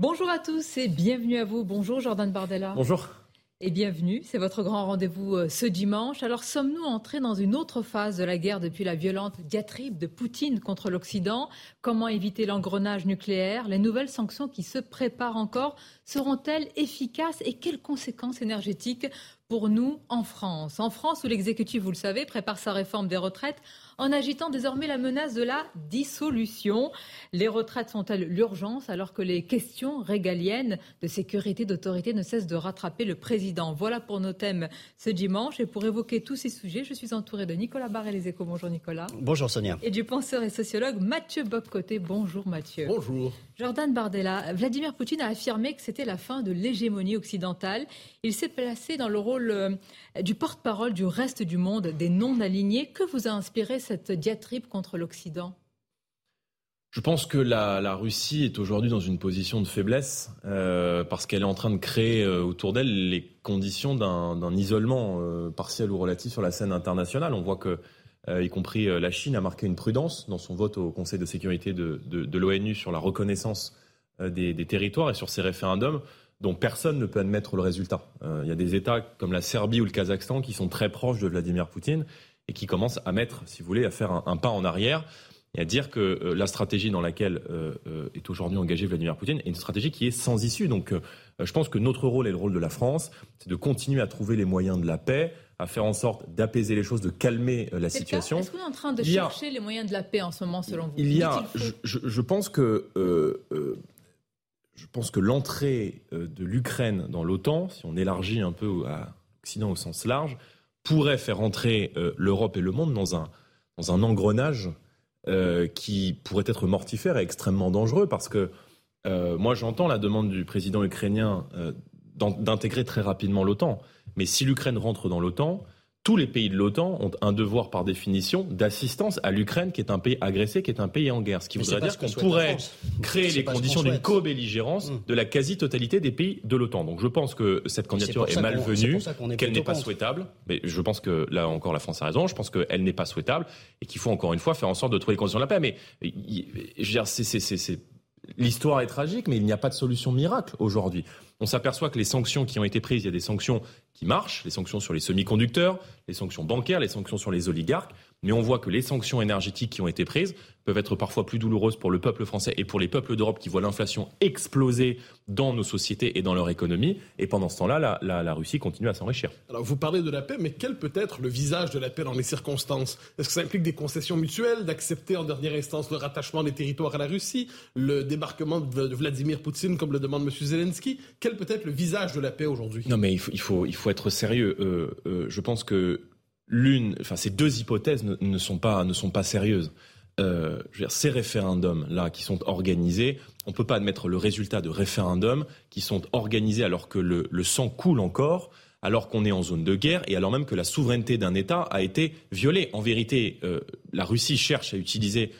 Bonjour à tous et bienvenue à vous. Bonjour Jordan Bardella. Bonjour. Et bienvenue, c'est votre grand rendez-vous euh, ce dimanche. Alors sommes-nous entrés dans une autre phase de la guerre depuis la violente diatribe de Poutine contre l'Occident? Comment éviter l'engrenage nucléaire? Les nouvelles sanctions qui se préparent encore seront-elles efficaces et quelles conséquences énergétiques pour nous en France? En France, où l'exécutif, vous le savez, prépare sa réforme des retraites en agitant désormais la menace de la dissolution. Les retraites sont-elles l'urgence alors que les questions régaliennes de sécurité, d'autorité ne cessent de rattraper le président? Voilà pour nos thèmes ce dimanche. Et pour évoquer tous ces sujets, je suis entouré de Nicolas Barré, les échos. Bonjour Nicolas. Bonjour Sonia. Et du penseur et sociologue Mathieu Bobcoté. Bonjour Mathieu. Bonjour. Jordan Bardella, Vladimir Poutine a affirmé que c'était la fin de l'hégémonie occidentale. Il s'est placé dans le rôle euh, du porte-parole du reste du monde, des non-alignés. Que vous a inspiré cette diatribe contre l'Occident je pense que la, Russie est aujourd'hui dans une position de faiblesse euh, parce qu'elle est en train de créer euh, autour d'elle les conditions d'un isolement partiel ou relatif sur la scène internationale. On voit que euh, y compris euh, la Chine, a marqué une prudence dans son vote au Conseil de sécurité de, l'ONU sur la reconnaissance euh, des, territoires et sur ces référendums dont personne ne peut admettre le résultat. Il y a des États comme la Serbie ou le Kazakhstan qui sont très proches de Vladimir Poutine et qui commencent à mettre, si vous voulez, à faire un, pas en arrière et à dire que la stratégie dans laquelle est aujourd'hui engagé Vladimir Poutine est une stratégie qui est sans issue. Donc je pense que notre rôle et le rôle de la France, c'est de continuer à trouver les moyens de la paix, à faire en sorte d'apaiser les choses, de calmer euh, la situation. Est-ce qu'on est en train de chercher les moyens de la paix en ce moment, selon vous? Il y a, je, pense que euh, euh, je pense que l'entrée de l'Ukraine dans l'OTAN, si on élargit un peu à l'Occident au sens large, pourrait faire entrer l'Europe et le monde dans un dans un engrenage qui pourrait être mortifère et extrêmement dangereux parce que moi j'entends la demande du président ukrainien d'intégrer très rapidement l'OTAN. Mais si l'Ukraine rentre dans l'OTAN, tous les pays de l'OTAN ont un devoir par définition d'assistance à l'Ukraine, qui est un pays agressé, qui est un pays en guerre. Ce qui voudrait dire qu'on pourrait créer les conditions d'une co-belligérance mmh. de la quasi-totalité des pays de l'OTAN. Donc je pense que cette candidature est, malvenue, qu'elle n'est pas souhaitable. Mais je pense que là encore la France a raison. Je pense qu'elle n'est pas souhaitable et qu'il faut encore une fois faire en sorte de trouver les conditions de la paix. Mais je veux dire, c'est L'histoire est tragique, mais il n'y a pas de solution miracle aujourd'hui. On s'aperçoit que les sanctions qui ont été prises, il y a des sanctions qui marchent, les sanctions sur les semi-conducteurs, les sanctions bancaires, les sanctions sur les oligarques, mais on voit que les sanctions énergétiques qui ont été prises peuvent être parfois plus douloureuses pour le peuple français et pour les peuples d'Europe qui voient l'inflation exploser dans nos sociétés et dans leur économie. Et pendant ce temps-là, la, Russie continue à s'enrichir. Alors vous parlez de la paix, mais quel peut être le visage de la paix dans les circonstances? Est-ce que ça implique des concessions mutuelles, d'accepter en dernière instance le rattachement des territoires à la Russie, le débarquement de Vladimir Poutine comme le demande M. Zelensky? Quel peut être le visage de la paix aujourd'hui? Non mais il faut, il faut, il faut être sérieux. Euh, euh, je pense que l'une, enfin ces deux hypothèses ne, sont pas ne sont pas sérieuses. Euh, ces référendums là qui sont organisés, on peut pas admettre le résultat de référendums qui sont organisés alors que le, le sang coule encore, alors qu'on est en zone de guerre et alors même que la souveraineté d'un État a été violée. En vérité, euh, la Russie cherche à utiliser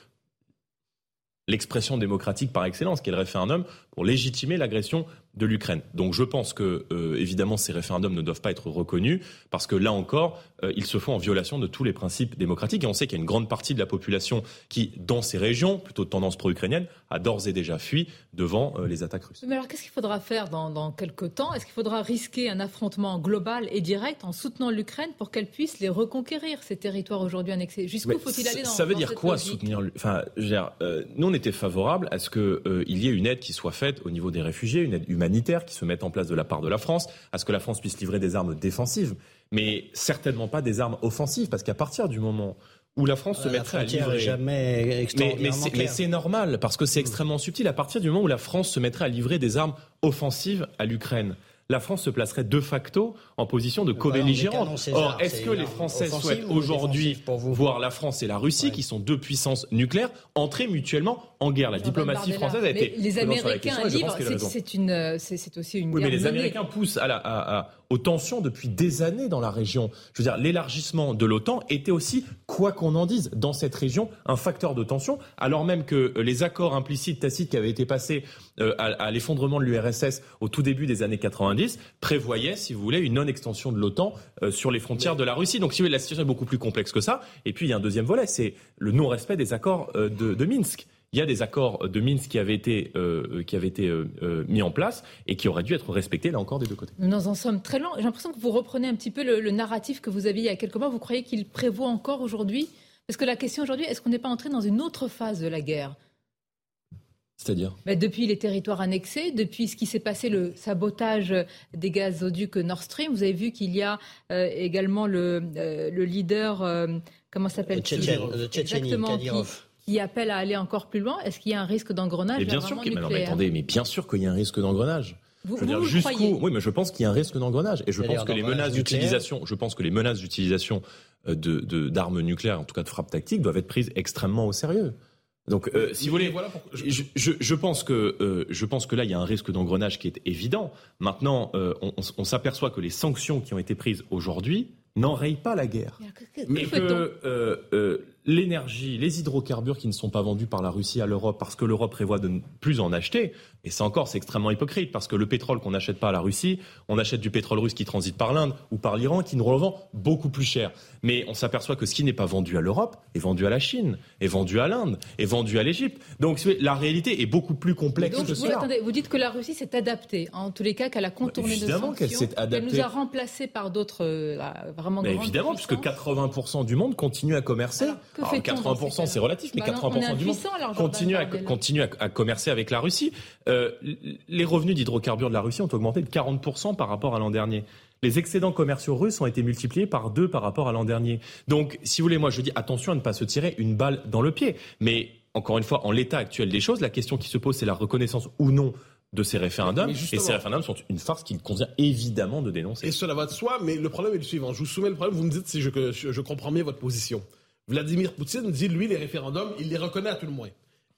l'expression démocratique par excellence, qui est le référendum, pour légitimer l'agression de l'Ukraine. Donc je pense que, euh, évidemment, ces référendums ne doivent pas être reconnus, parce que là encore, euh, ils se font en violation de tous les principes démocratiques. Et on sait qu'il y a une grande partie de la population qui, dans ces régions, plutôt de tendance pro-ukrainienne, a d'ores et déjà fui devant euh, les attaques russes. Mais alors qu'est-ce qu'il faudra faire dans, dans quelques temps? Est-ce qu'il faudra risquer un affrontement global et direct en soutenant l'Ukraine pour qu'elle puisse les reconquérir, ces territoires aujourd'hui annexés? Jusqu'où faut-il aller dans Ça veut dire quoi soutenir Enfin, nous, on était favorable à ce qu'il y ait une aide qui soit faite au niveau des réfugiés, une aide humanitaire qui se mette en place de la part de la France, à ce que la France puisse livrer des armes défensives, mais certainement pas des armes offensives, parce qu'à partir du moment où la France se euh, mettrait à livrer. Jamais mais, mais c'est normal parce que c'est extrêmement subtil. À partir du moment où la France se mettrait à livrer des armes offensives à l'Ukraine, la France se placerait de facto en position de co-belligérante. Or, est-ce que les Français souhaitent aujourd'hui voir la France et la Russie, qui sont deux puissances nucléaires, entrer mutuellement en guerre? La diplomatie française a été. les Américains c'est aussi une. Oui, mais les Américains poussent à la, à, aux tensions depuis des années dans la région. Je veux dire, l'élargissement de l'OTAN était aussi, quoi qu'on en dise, dans cette région, un facteur de tension, alors même que les accords implicites, tacites qui avaient été passés euh, à, l'effondrement de l'URSS au tout début des années 90 prévoyaient, si vous voulez, une non-extension de l'OTAN euh, sur les frontières de la Russie. Donc, si vous voulez, la situation est beaucoup plus complexe que ça. Et puis, il y a un deuxième volet, c'est le non-respect des accords euh, de, de Minsk. Il y a des accords de Minsk qui avaient été, euh, qui avaient été euh, mis en place et qui auraient dû être respectés, là encore, des deux côtés. Nous en sommes très loin. J'ai l'impression que vous reprenez un petit peu le, narratif que vous aviez il y a quelques mois. Vous croyez qu'il prévaut encore aujourd'hui? Parce que la question aujourd'hui, est-ce qu'on n'est pas entré dans une autre phase de la guerre? C'est-à-dire? Bah, Depuis les territoires annexés, depuis ce qui s'est passé, le sabotage des gazoducs Nord Stream, vous avez vu qu'il y a euh, également le, le leader, comment s'appelle-t-il Exactement, qui appelle à aller encore plus loin Est-ce qu'il y a un risque d'engrenage bien sûr qu'il mais attendez, mais bien sûr qu'il y a un risque d'engrenage. je veux dire, jusqu'où Oui, mais je pense qu'il y a un risque d'engrenage. Et je pense que les menaces d'utilisation, je pense que les menaces d'utilisation euh, de d'armes nucléaires, en tout cas de frappe tactique, doivent être prises extrêmement au sérieux. Donc, euh, si vous voulez, je, je, je, pense que euh, je pense que là, il y a un risque d'engrenage qui est évident. Maintenant, on, on, on s'aperçoit que les sanctions qui ont été prises aujourd'hui n'enrayent pas la guerre. Mais que l'énergie, les hydrocarbures qui ne sont pas vendus par la Russie à l'Europe parce que l'Europe prévoit de ne plus en acheter, et ça encore c'est extrêmement hypocrite parce que le pétrole qu'on n'achète pas à la Russie, on achète du pétrole russe qui transite par l'Inde ou par l'Iran qui nous revend beaucoup plus cher. Mais on s'aperçoit que ce qui n'est pas vendu à l'Europe est vendu à la Chine, est vendu à l'Inde, est vendu à l'Égypte. Donc la réalité est beaucoup plus que vous, Attendez, vous dites que la Russie s'est adaptée, en tous les cas qu'elle a contourné bah, évidemment qu'elle s'est adaptée. Qu'elle nous a remplacés par d'autres euh, vraiment Mais Évidemment, puisque 80% du monde continue à commercer. Alors, 80% c'est relatif, mais 80% bah du monde continue, à, continue à, commercer avec la Russie. Euh, les revenus d'hydrocarbures de la Russie ont augmenté de 40% par rapport à l'an dernier les excédents commerciaux russes ont été multipliés par deux par rapport à l'an dernier. Donc, si vous voulez, moi je dis attention à ne pas se tirer une balle dans le pied. Mais encore une fois, en l'état actuel des choses, la question qui se pose, c'est la reconnaissance ou non de ces référendums. Et ces référendums sont une farce qu'il convient évidemment de dénoncer. Et cela va de soi, mais le problème est le suivant. Je vous soumets le problème, vous me dites si je, je comprends bien votre position. Vladimir Poutine dit, lui, les référendums, il les reconnaît à tout le moins.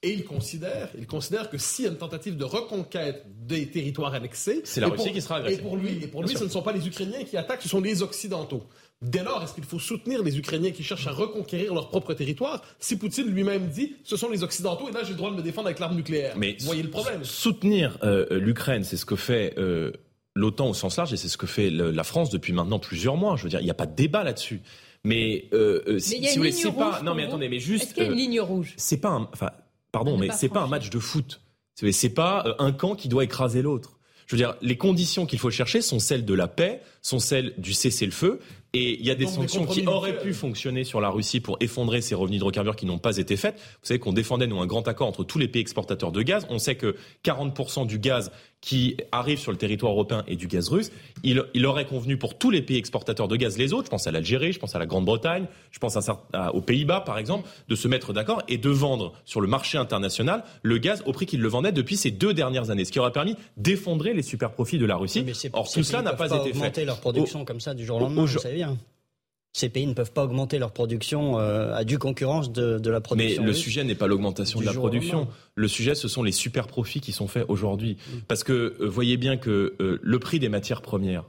Et il considère, il considère que s'il y a une tentative de reconquête des territoires annexés, c'est la Russie qui sera agressée. Et pour lui, et pour lui ce ne sont pas les Ukrainiens qui attaquent, ce sont les Occidentaux. Dès lors, est-ce qu'il faut soutenir les Ukrainiens qui cherchent à reconquérir leur propre territoire si Poutine lui-même dit ce sont les Occidentaux et là j'ai le droit de me défendre avec l'arme nucléaire? Mais vous voyez le problème Soutenir euh, l'Ukraine, c'est ce que fait euh, l'OTAN au sens large et c'est ce que fait la France depuis maintenant plusieurs mois. Je veux dire, il n'y a pas de débat là-dessus. Mais, euh, si, vous voulez, c'est pas. Non, mais attendez, mais juste. Est-ce qu'il y a une ligne rouge? C'est pas un. Enfin, pardon, mais c'est pas un match de foot. C'est pas un camp qui doit écraser l'autre. Je veux dire, les conditions qu'il faut chercher sont celles de la paix, sont celles du cessez-le-feu. Et il y a des sanctions qui auraient pu fonctionner sur la Russie pour effondrer ses revenus d'hydrocarbures qui n'ont pas été faites. Vous savez qu'on défendait, nous, un grand accord entre tous les pays exportateurs de gaz. On sait que 40% du gaz qui arrive sur le territoire européen et du gaz russe, il, il, aurait convenu pour tous les pays exportateurs de gaz, les autres, je pense à l'Algérie, je pense à la Grande-Bretagne, je pense à, aux Pays-Bas par exemple, de se mettre d'accord et de vendre sur le marché international le gaz au prix qu'il le vendait depuis ces deux dernières années, ce qui aurait permis d'effondrer les super profits de la Russie. Or tout cela n'a pas, été fait. leur production comme ça du jour au lendemain, vous savez bien ces pays ne peuvent pas augmenter leur production euh, à due concurrence de, de la production. Mais le sujet n'est pas l'augmentation de la production. Le sujet, ce sont les super profits qui sont faits aujourd'hui. Mm. Parce que euh, voyez bien que euh, le prix des matières premières,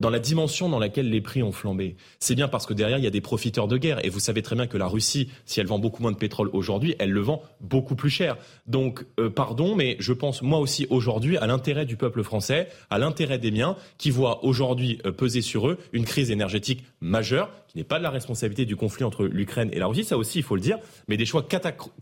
dans la dimension dans laquelle les prix ont flambé. C'est bien parce que derrière, il y a des profiteurs de guerre. Et vous savez très bien que la Russie, si elle vend beaucoup moins de pétrole aujourd'hui, elle le vend beaucoup plus cher. Donc, euh, pardon, mais je pense moi aussi aujourd'hui à l'intérêt du peuple français, à l'intérêt des miens, qui voient aujourd'hui euh, peser sur eux une crise énergétique majeure, qui n'est pas de la responsabilité du conflit entre l'Ukraine et la Russie, ça aussi, il faut le dire, mais des choix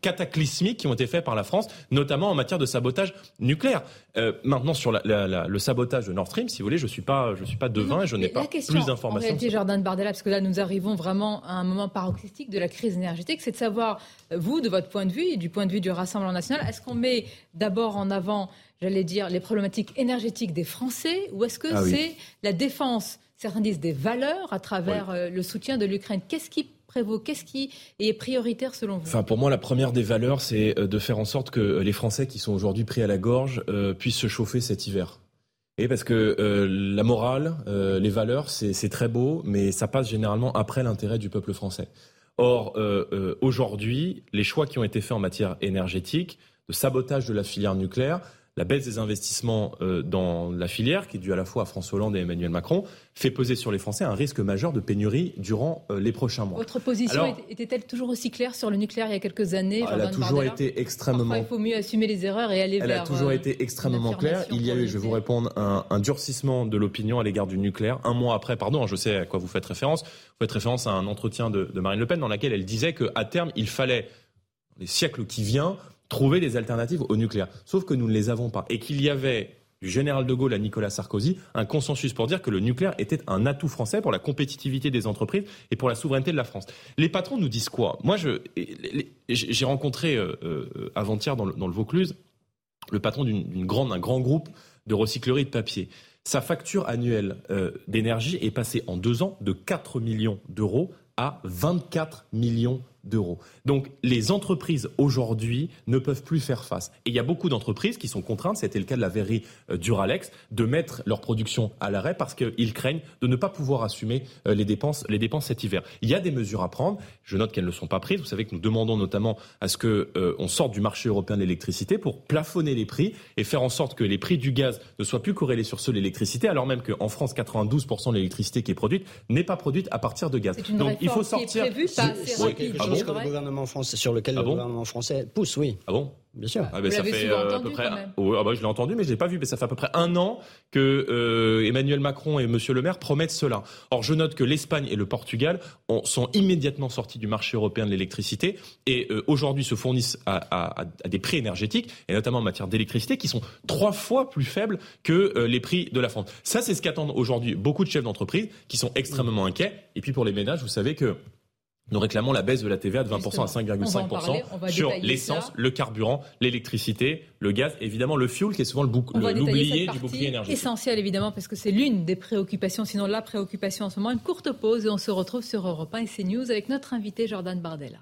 cataclysmiques qui ont été faits par la France, notamment en matière de sabotage nucléaire. Euh, maintenant, sur la, la, le sabotage de Nord Stream, si vous voulez, je suis pas, je suis pas devin et je n'ai pas plus d'informations. En réalité, Jordan Bardella, parce que là, nous arrivons vraiment à un moment paroxystique de la crise énergétique, c'est de savoir, euh, vous, de votre point de vue et du point de vue du Rassemblement national, est-ce qu'on met d'abord en avant, j'allais dire, les problématiques énergétiques des Français, ou est-ce que ah c'est la défense, certains disent des valeurs, à travers euh, le soutien de l'Ukraine Qu'est-ce qui prévaut? Qu'est-ce qui est prioritaire selon vous? Enfin, pour moi, la première des valeurs, c'est euh, de faire en sorte que les Français qui sont aujourd'hui pris à la gorge puissent se chauffer cet hiver. Et parce que euh, la morale, euh, les valeurs, c'est très beau, mais ça passe généralement après l'intérêt du peuple français. Or, euh, aujourd'hui, les choix qui ont été faits en matière énergétique, de sabotage de la filière nucléaire, la baisse des investissements euh, dans la filière, qui est due à la fois à François Hollande et Emmanuel Macron, fait peser sur les Français un risque majeur de pénurie durant euh, les prochains mois. Votre position était-elle toujours aussi claire sur le nucléaire il y a quelques années Elle a toujours été extrêmement. il faut mieux assumer les erreurs et aller vers. Elle a toujours euh, été extrêmement claire. Il y a eu, je vais vous répondre, un, un durcissement de l'opinion à l'égard du nucléaire. Un mois après, pardon, hein, je sais à quoi vous faites référence. Vous faites référence à un entretien de, de Marine Le Pen dans lequel elle disait qu'à terme, il fallait, les siècles qui viennent, trouver des alternatives au nucléaire. Sauf que nous ne les avons pas. Et qu'il y avait du général de Gaulle à Nicolas Sarkozy, un consensus pour dire que le nucléaire était un atout français pour la compétitivité des entreprises et pour la souveraineté de la France. Les patrons nous disent quoi? Moi, j'ai rencontré euh, euh, avant-hier dans, le, Vaucluse le patron d'une grande, d'un grand groupe de recyclerie de papier. Sa facture annuelle euh, d'énergie est passée en deux ans de 4 millions d'euros à 24 millions d'euros. Donc les entreprises aujourd'hui ne peuvent plus faire face. Et il y a beaucoup d'entreprises qui sont contraintes, c'était le cas de la verrerie euh, Duralex, de mettre leur production à l'arrêt parce qu'ils craignent de ne pas pouvoir assumer euh, les dépenses, les dépenses cet hiver. Il y a des mesures à prendre. Je note qu'elles ne sont pas prises. Vous savez que nous demandons notamment à ce qu'on euh, sorte du marché européen de l'électricité pour plafonner les prix et faire en sorte que les prix du gaz ne soient plus corrélés sur ceux de l'électricité, alors même qu'en France, 92% de l'électricité qui est produite n'est pas produite à partir de gaz. Donc il faut sortir. Qui est pas assez le gouvernement français, sur lequel le ah gouvernement français pousse, oui. Ah bon? Bien sûr. Ah ben ça fait euh, à peu près. Oh, ah bah, je l'ai entendu, mais je l'ai pas vu. Mais ça fait à peu près un an que euh, Emmanuel Macron et Monsieur Le Maire promettent cela. Or, je note que l'Espagne et le Portugal ont, sont immédiatement sortis du marché européen de l'électricité et euh, aujourd'hui se fournissent à, à, à, des prix énergétiques et notamment en matière d'électricité qui sont trois fois plus faibles que les prix de la France. Ça, c'est ce qu'attendent aujourd'hui beaucoup de chefs d'entreprise qui sont extrêmement inquiets. Et puis pour les ménages, vous savez que nous réclamons la baisse de la TVA de 20% à 5,5% sur l'essence, le carburant, l'électricité, le gaz, évidemment le fuel qui est souvent l'oublié du bouclier énergétique. Essentiel évidemment parce que c'est l'une des préoccupations, sinon la préoccupation en ce moment. Une courte pause et on se retrouve sur Europe 1 et CNews avec notre invité Jordan Bardella.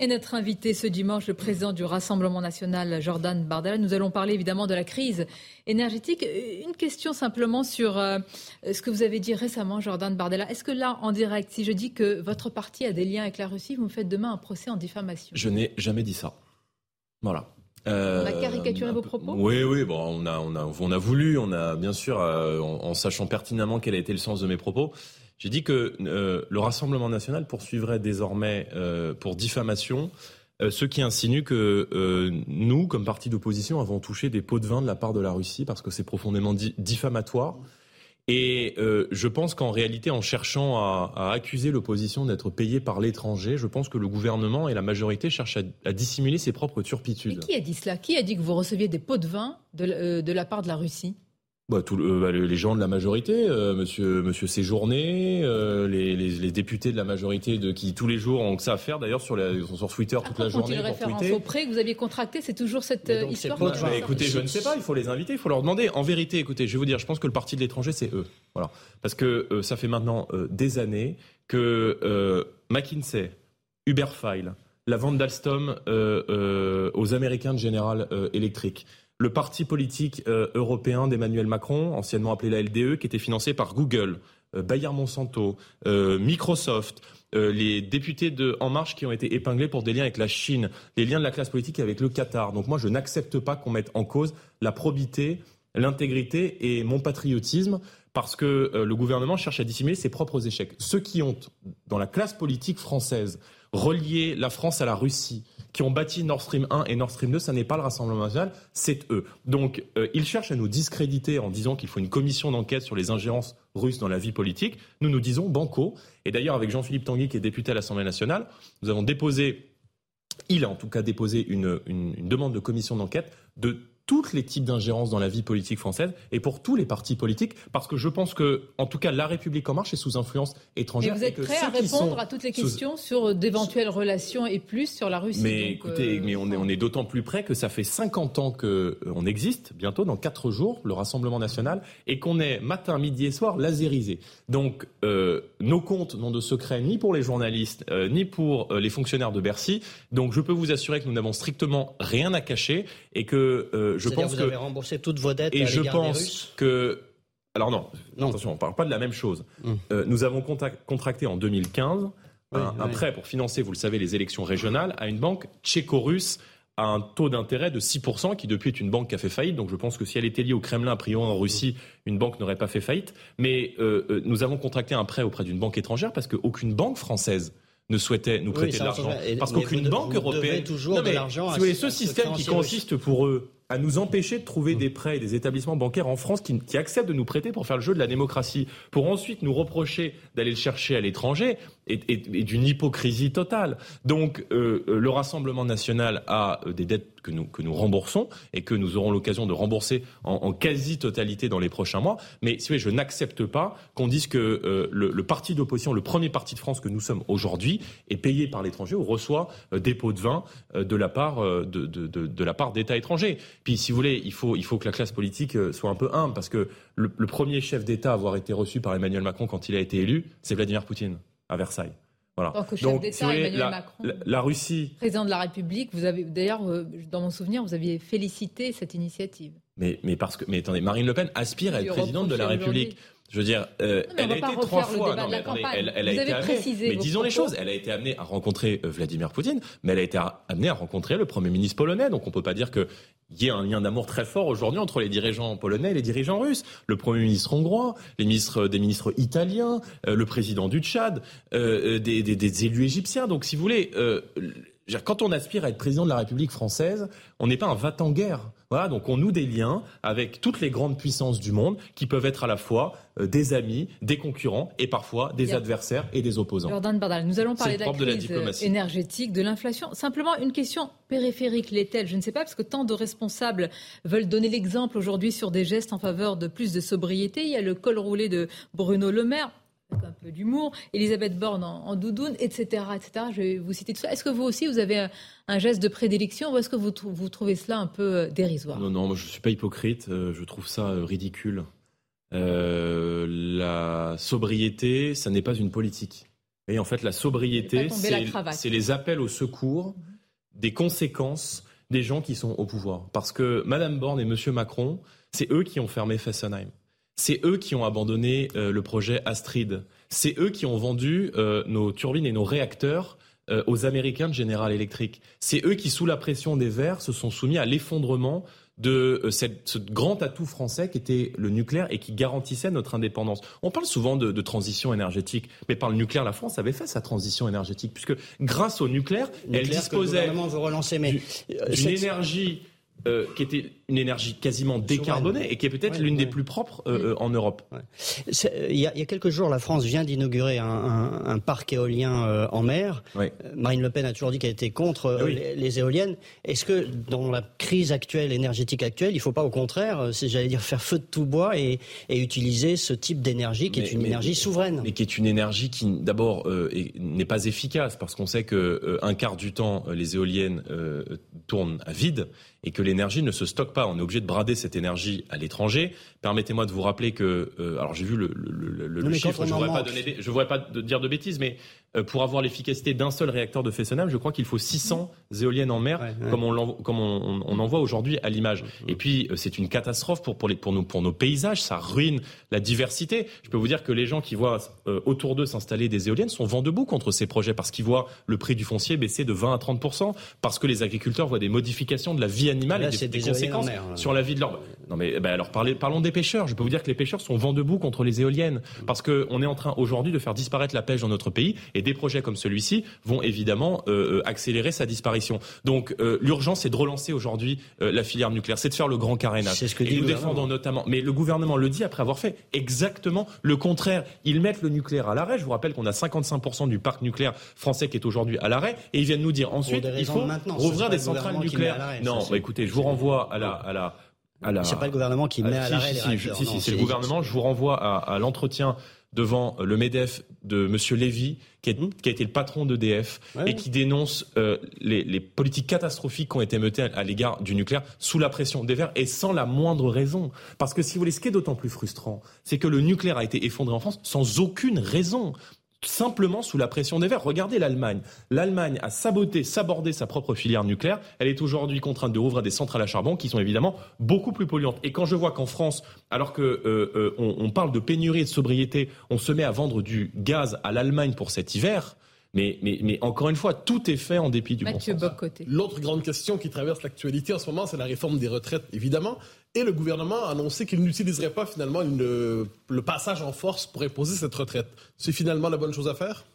Et notre invité ce dimanche, le président du Rassemblement national, Jordan Bardella. Nous allons parler évidemment de la crise énergétique. Une question simplement sur euh, ce que vous avez dit récemment, Jordan Bardella. Est-ce que là, en direct, si je dis que votre parti a des liens avec la Russie, vous me faites demain un procès en diffamation? Je n'ai jamais dit ça. Voilà. Euh, on a caricaturé vos propos? Oui, oui, bon, on a, on a, on a voulu, on a bien sûr, euh, en, sachant pertinemment quel a été le sens de mes propos, j'ai dit que euh, le Rassemblement national poursuivrait désormais euh, pour diffamation euh, ceux qui insinuent que nous, comme parti d'opposition, avons touché des pots de vin de la part de la Russie parce que c'est profondément diffamatoire. Et je pense qu'en réalité, en cherchant à, accuser l'opposition d'être payée par l'étranger, je pense que le gouvernement et la majorité cherchent à, dissimuler ses propres turpitudes. qui a dit cela? Qui a dit que vous receviez des pots de vin de la part de la Russie? Bah, tout, euh, bah, les gens de la majorité, euh, Monsieur Monsieur Séjourné, euh, les, les, les, députés de la majorité de qui tous les jours ont que ça à faire d'ailleurs sur, sur Twitter toute la journée. Une référence au prêt que vous aviez contracté, c'est toujours cette histoire. Bah, écoutez, je ne sais pas, il faut les inviter, il faut leur demander. En vérité, écoutez, je vais vous dire, je pense que le parti de l'étranger, c'est eux. Voilà, parce que ça fait maintenant des années que McKinsey, Uberfile, la vente d'Alstom aux Américains de General Electric le parti politique euh, européen d'Emmanuel Macron, anciennement appelé la LDE, qui était financé par Google, euh, Bayer Monsanto, euh, Microsoft, les députés de En Marche qui ont été épinglés pour des liens avec la Chine, les liens de la classe politique avec le Qatar. Donc moi, je n'accepte pas qu'on mette en cause la probité, l'intégrité et mon patriotisme parce que le gouvernement cherche à dissimuler ses propres échecs. Ceux qui ont, dans la classe politique française, relié la France à la Russie, qui ont bâti Nord Stream 1 et Nord Stream 2, ça n'est pas le Rassemblement national, c'est eux. Donc euh, ils cherchent à nous discréditer en disant qu'il faut une commission d'enquête sur les ingérences russes dans la vie politique. Nous nous disons banco. Et d'ailleurs avec Jean-Philippe Tanguy qui est député à l'Assemblée nationale, nous avons déposé, il a en tout cas déposé une, une demande de commission d'enquête de tous les types d'ingérence dans la vie politique française et pour tous les partis politiques, parce que je pense que, en tout cas, La République en marche est sous influence étrangère. Et vous êtes prêt à répondre à toutes les questions sur d'éventuelles relations et plus sur la Russie Mais écoutez, euh, mais on est, on est d'autant plus près que ça fait 50 ans qu'on euh, existe, bientôt dans 4 jours, le Rassemblement national, et qu'on est matin, midi et soir laserisé. Donc, euh, nos comptes n'ont de secret ni pour les journalistes, ni pour les fonctionnaires de Bercy. Donc, je peux vous assurer que nous n'avons strictement rien à cacher et que je pense vous avez remboursé toutes vos dettes et à je pense que alors non, attention, on ne parle pas de la même chose. Hum. Euh, nous avons contracté en 2015 un, prêt pour financer, vous le savez, les élections régionales à une banque tchéco-russe à un taux d'intérêt de 6%, qui depuis est une banque qui a fait faillite. Donc je pense que si elle était liée au Kremlin, a priori en Russie, une banque n'aurait pas fait faillite. Mais euh, euh, nous avons contracté un prêt auprès d'une banque étrangère parce qu'aucune banque française ne souhaitait nous prêter de l'argent. Parce qu'aucune banque européenne. toujours de l'argent. Si ce système qui consiste pour eux à nous empêcher de trouver mmh. des prêts et des établissements bancaires en France qui, qui, acceptent de nous prêter pour faire le jeu de la démocratie, pour ensuite nous reprocher d'aller le chercher à l'étranger et, d'une hypocrisie totale. Donc euh, euh, le Rassemblement national a euh, des dettes que nous, remboursons et que nous aurons l'occasion de rembourser en, quasi-totalité dans les prochains mois. Mais si voulez, je n'accepte pas qu'on dise que euh, le, parti d'opposition, le premier parti de France que nous sommes aujourd'hui, est payé par l'étranger ou reçoit des pots de vin de la part de, la part d'États étrangers. Puis, si vous voulez, il faut, il faut que la classe politique euh, soit un peu humble, parce que le, premier chef d'État à avoir été reçu par Emmanuel Macron quand il a été élu, c'est Vladimir Poutine, à Versailles. Voilà. Donc, chef d'État, Emmanuel la, Macron, la, Russie, président de la République, vous avez d'ailleurs, euh, dans mon souvenir, vous aviez félicité cette initiative. Mais, mais parce que, mais attendez, Marine Le Pen aspire à être présidente de la République. Je veux dire, euh, elle a été trois fois. Non, mais elle, elle, a été amenée. Mais disons les choses. Elle a été amenée à rencontrer euh, Vladimir Poutine, mais elle a été amenée à rencontrer le premier ministre polonais. Donc on peut pas dire qu'il y ait un lien d'amour très fort aujourd'hui entre les dirigeants polonais et les dirigeants russes. Le premier ministre hongrois, les ministres, des ministres italiens, euh, le président du Tchad, euh, des, des, des, élus égyptiens. Donc si vous voulez quand on aspire à être président de la République française, on n'est pas un va-t-en-guerre. Voilà, donc on noue des liens avec toutes les grandes puissances du monde qui peuvent être à la fois euh, des amis, des concurrents et parfois des adversaires et des opposants. Jordan Bardal, nous allons parler de la crise de énergétique, de l'inflation. Simplement, une question périphérique l'est-elle? Je ne sais pas, parce que tant de responsables veulent donner l'exemple aujourd'hui sur des gestes en faveur de plus de sobriété. Il y a le col roulé de Bruno Le Maire un peu d'humour, Elisabeth Borne en, doudoune, etc., etc. Je vais vous citer tout ça. Est-ce que vous aussi, vous avez un, geste de prédilection ou est-ce que vous, vous, trouvez cela un peu euh, dérisoire? Non, non, je ne suis pas hypocrite. Euh, je trouve ça euh, ridicule. la sobriété, ça n'est pas une politique. Et en fait, la sobriété, c'est les appels au secours des conséquences des gens qui sont au pouvoir. Parce que Mme Borne et M. Macron, c'est eux qui ont fermé Fessenheim. C'est eux qui ont abandonné euh, le projet Astrid. C'est eux qui ont vendu euh, nos turbines et nos réacteurs euh, aux Américains de General Electric. C'est eux qui, sous la pression des Verts, se sont soumis à l'effondrement de cette, ce grand atout français qui était le nucléaire et qui garantissait notre indépendance. On parle souvent de, de, transition énergétique, mais par le nucléaire, la France avait fait sa transition énergétique, puisque grâce au nucléaire, elle disposait d'une énergie euh, qui était une énergie quasiment décarbonée et qui est peut-être l'une des plus propres euh, euh, en Europe. Il y, a, il, y a, quelques jours, la France vient d'inaugurer un, un, un, parc éolien en mer. Marine Le Pen a toujours dit qu'elle était contre les, éoliennes. Est-ce que dans la crise actuelle, énergétique actuelle, il ne faut pas au contraire, j'allais dire, faire feu de tout bois et, et utiliser ce type d'énergie qui est une énergie souveraine Mais qui est une énergie qui, d'abord, n'est pas efficace parce qu'on sait que un quart du temps, les éoliennes tournent à vide et que l'énergie ne se stocke pas. On est obligé de brader cette énergie à l'étranger. Permettez-moi de vous rappeler que, euh, alors j'ai vu le, le, le, chiffre, je ne voudrais pas, donner je voudrais pas dire de bêtises, mais pour avoir l'efficacité d'un seul réacteur de Fessenheim, je crois qu'il faut 600 éoliennes en mer, comme, on, comme on, on, en voit aujourd'hui à l'image. Et puis, euh, c'est une catastrophe pour, pour, les, pour, nos, pour nos paysages, ça ruine la diversité. Je peux vous dire que les gens qui voient euh, autour d'eux s'installer des éoliennes sont vent debout contre ces projets, parce qu'ils voient le prix du foncier baisser de 20 à 30 parce que les agriculteurs voient des modifications de la vie animale et des, conséquences sur la vie de leur... Non mais ben alors parlons des pêcheurs. Je peux vous dire que les pêcheurs sont vent debout contre les éoliennes parce qu'on est en train aujourd'hui de faire disparaître la pêche dans notre pays et des projets comme celui-ci vont évidemment euh, euh, accélérer sa disparition. Donc euh, l'urgence c'est de relancer aujourd'hui la filière nucléaire, c'est de faire le grand carénage. C'est ce que et nous défendons notamment. Mais le gouvernement le dit après avoir fait exactement le contraire. Ils mettent le nucléaire à l'arrêt. Je vous rappelle qu'on a 55% du parc nucléaire français qui est aujourd'hui à l'arrêt et ils viennent nous dire ensuite il faut rouvrir des centrales nucléaires. Non, bah, écoutez, je vous renvoie à la à la c'est pas le gouvernement qui met à l'arrêt les Si, si, c'est le gouvernement. Je vous renvoie à, l'entretien devant le MEDEF de M. Lévy, qui, mmh. qui, a été le patron d'EDF, et qui dénonce euh, les, politiques catastrophiques qui ont été menées à, l'égard du nucléaire sous la pression des Verts et sans la moindre raison. Parce que si vous voulez, ce qui est d'autant plus frustrant, c'est que le nucléaire a été effondré en France sans aucune raison simplement sous la pression des Verts. Regardez l'Allemagne. L'Allemagne a saboté, sabordé sa propre filière nucléaire. Elle est aujourd'hui contrainte de rouvrir des centrales à charbon qui sont évidemment beaucoup plus polluantes. Et quand je vois qu'en France, alors que euh, euh, on, parle de pénurie et de sobriété, on se met à vendre du gaz à l'Allemagne pour cet hiver. Mais, mais, mais, encore une fois, tout est fait en dépit du Mathieu bon L'autre grande question qui traverse l'actualité en ce moment, c'est la réforme des retraites, évidemment. Et le gouvernement a annoncé qu'il n'utiliserait pas finalement le passage en force pour imposer cette retraite. C'est finalement la bonne chose à faire?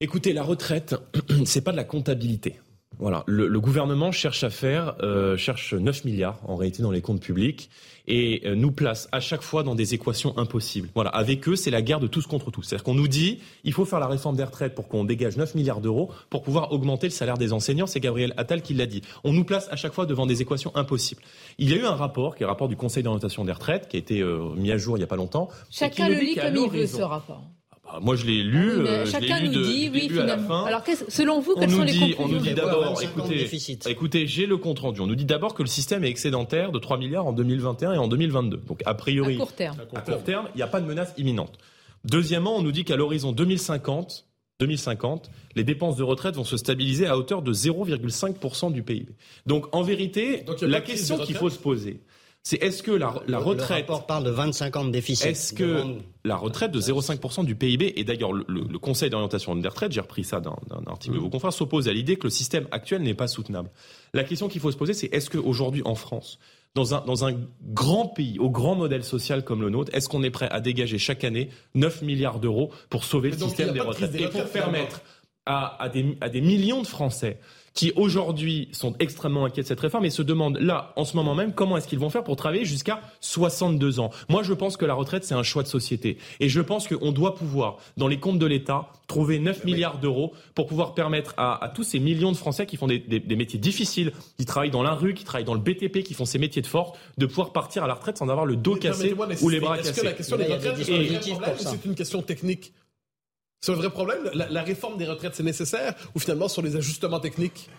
Écoutez, la retraite, c'est pas de la comptabilité. Voilà, le, gouvernement cherche à faire, euh, cherche 9 milliards en réalité dans les comptes publics et euh, nous place à chaque fois dans des équations impossibles. Voilà, avec eux, c'est la guerre de tous contre tous. C'est-à-dire qu'on nous dit, il faut faire la réforme des retraites pour qu'on dégage 9 milliards d'euros pour pouvoir augmenter le salaire des enseignants. C'est Gabriel Attal qui l'a dit. On nous place à chaque fois devant des équations impossibles. Il y a eu un rapport, qui est le rapport du Conseil d'orientation des retraites, qui a été euh, mis à jour il n'y a pas longtemps. Chacun le lit comme il veut, ce rapport. Ah, moi, je l'ai lu. Euh, chacun nous dit, oui, finalement. Alors, selon vous, quelles sont les conclusions On nous dit d'abord, écoutez, écoutez j'ai le compte rendu. On nous dit d'abord que le système est excédentaire de 3 milliards en 2021 et en 2022. Donc, a priori, à court terme, à court terme, il n'y a pas de menace imminente. Deuxièmement, on nous dit qu'à l'horizon 2050, 2050, les dépenses de retraite vont se stabiliser à hauteur de 0,5% du PIB. Donc, en vérité, la question qu'il faut se poser, c'est est-ce que la, retraite. Le rapport parle de 25 ans de déficit. Est-ce que la retraite de 0,5% du PIB, et d'ailleurs le, Conseil d'orientation des retraites, j'ai repris ça d'un article de vos confrères, s'oppose à l'idée que le système actuel n'est pas soutenable. La question qu'il faut se poser, c'est est-ce qu'aujourd'hui en France, dans un, dans un grand pays, au grand modèle social comme le nôtre, est-ce qu'on est prêt à dégager chaque année 9 milliards d'euros pour sauver le système des retraites? Et pour permettre à, à, des, à des millions de Français qui aujourd'hui sont extrêmement inquiets de cette réforme et se demandent là, en ce moment même, comment est-ce qu'ils vont faire pour travailler jusqu'à 62 ans. Moi, je pense que la retraite, c'est un choix de société. Et je pense qu'on doit pouvoir, dans les comptes de l'État, trouver 9 milliards d'euros pour pouvoir permettre à, tous ces millions de Français qui font des, métiers difficiles, qui travaillent dans la rue, qui travaillent dans le BTP, qui font ces métiers de force, de pouvoir partir à la retraite sans avoir le dos cassé ou les bras cassés. Est-ce que la question des retraites, c'est une question technique c'est un vrai problème? La, réforme des retraites, c'est nécessaire? Ou finalement sur les ajustements techniques?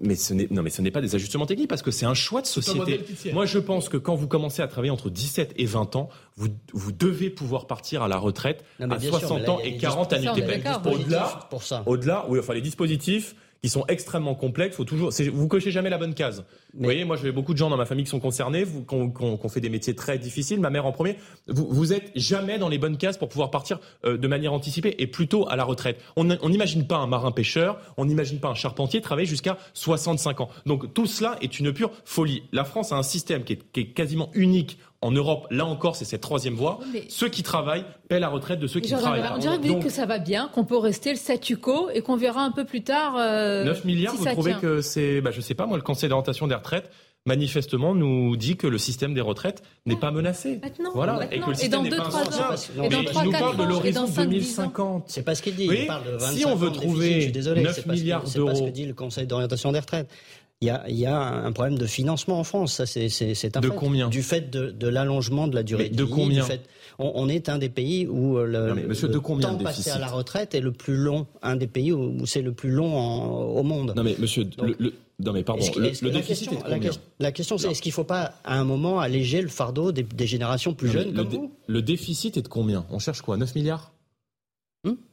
Mais ce n'est non mais ce n'est pas des ajustements techniques parce que c'est un choix de société. Moi je pense que quand vous commencez à travailler entre 17 et 20 ans, vous, vous devez pouvoir partir à la retraite à 60 ans et 40 annuités Au-delà? Au-delà, oui, enfin les dispositifs qui sont extrêmement complexes. Faut toujours, vous cochez jamais la bonne case. Vous voyez, moi j'ai beaucoup de gens dans ma famille qui sont concernés, qu'on qu fait des métiers très difficiles. Ma mère en premier. Vous, vous êtes jamais dans les bonnes cases pour pouvoir partir euh, de manière anticipée et plutôt à la retraite. On n'imagine pas un marin pêcheur, on n'imagine pas un charpentier travailler jusqu'à 65 ans. Donc tout cela est une pure folie. La France a un système qui est, qui est quasiment unique en Europe, là encore, c'est cette troisième voie. Ceux qui travaillent paient la retraite de ceux qui travaillent. On dirait que, ça va bien, qu'on peut rester le statu quo et qu'on verra un peu plus tard. 9 euh, milliards, vous trouvez que c'est. Bah, je sais pas, moi, le Conseil d'orientation des retraites manifestement nous dit que le système des retraites n'est pas menacé. Maintenant, voilà, et que le système n'est pas ans, Et dans 3, il nous parle de l'horizon 2050. C'est pas ce qu'il dit. il parle de 25 si on veut trouver 9 milliards d'euros, c'est pas ce que dit le Conseil d'orientation des retraites il y, a, il y a, un problème de financement en France. Ça, c'est, c'est, un de fait. combien Du fait de, de l'allongement de la durée de, de combien fait, on, on, est un des pays où euh, le, monsieur, de combien temps passé à la retraite est le plus long, un des pays où, c'est le plus long au monde. Non mais monsieur, le, non mais pardon, le, déficit la question, est combien la, question c'est est-ce qu'il ne faut pas à un moment alléger le fardeau des, des générations plus jeunes comme vous? Le déficit est de combien? On cherche quoi? 9 milliards?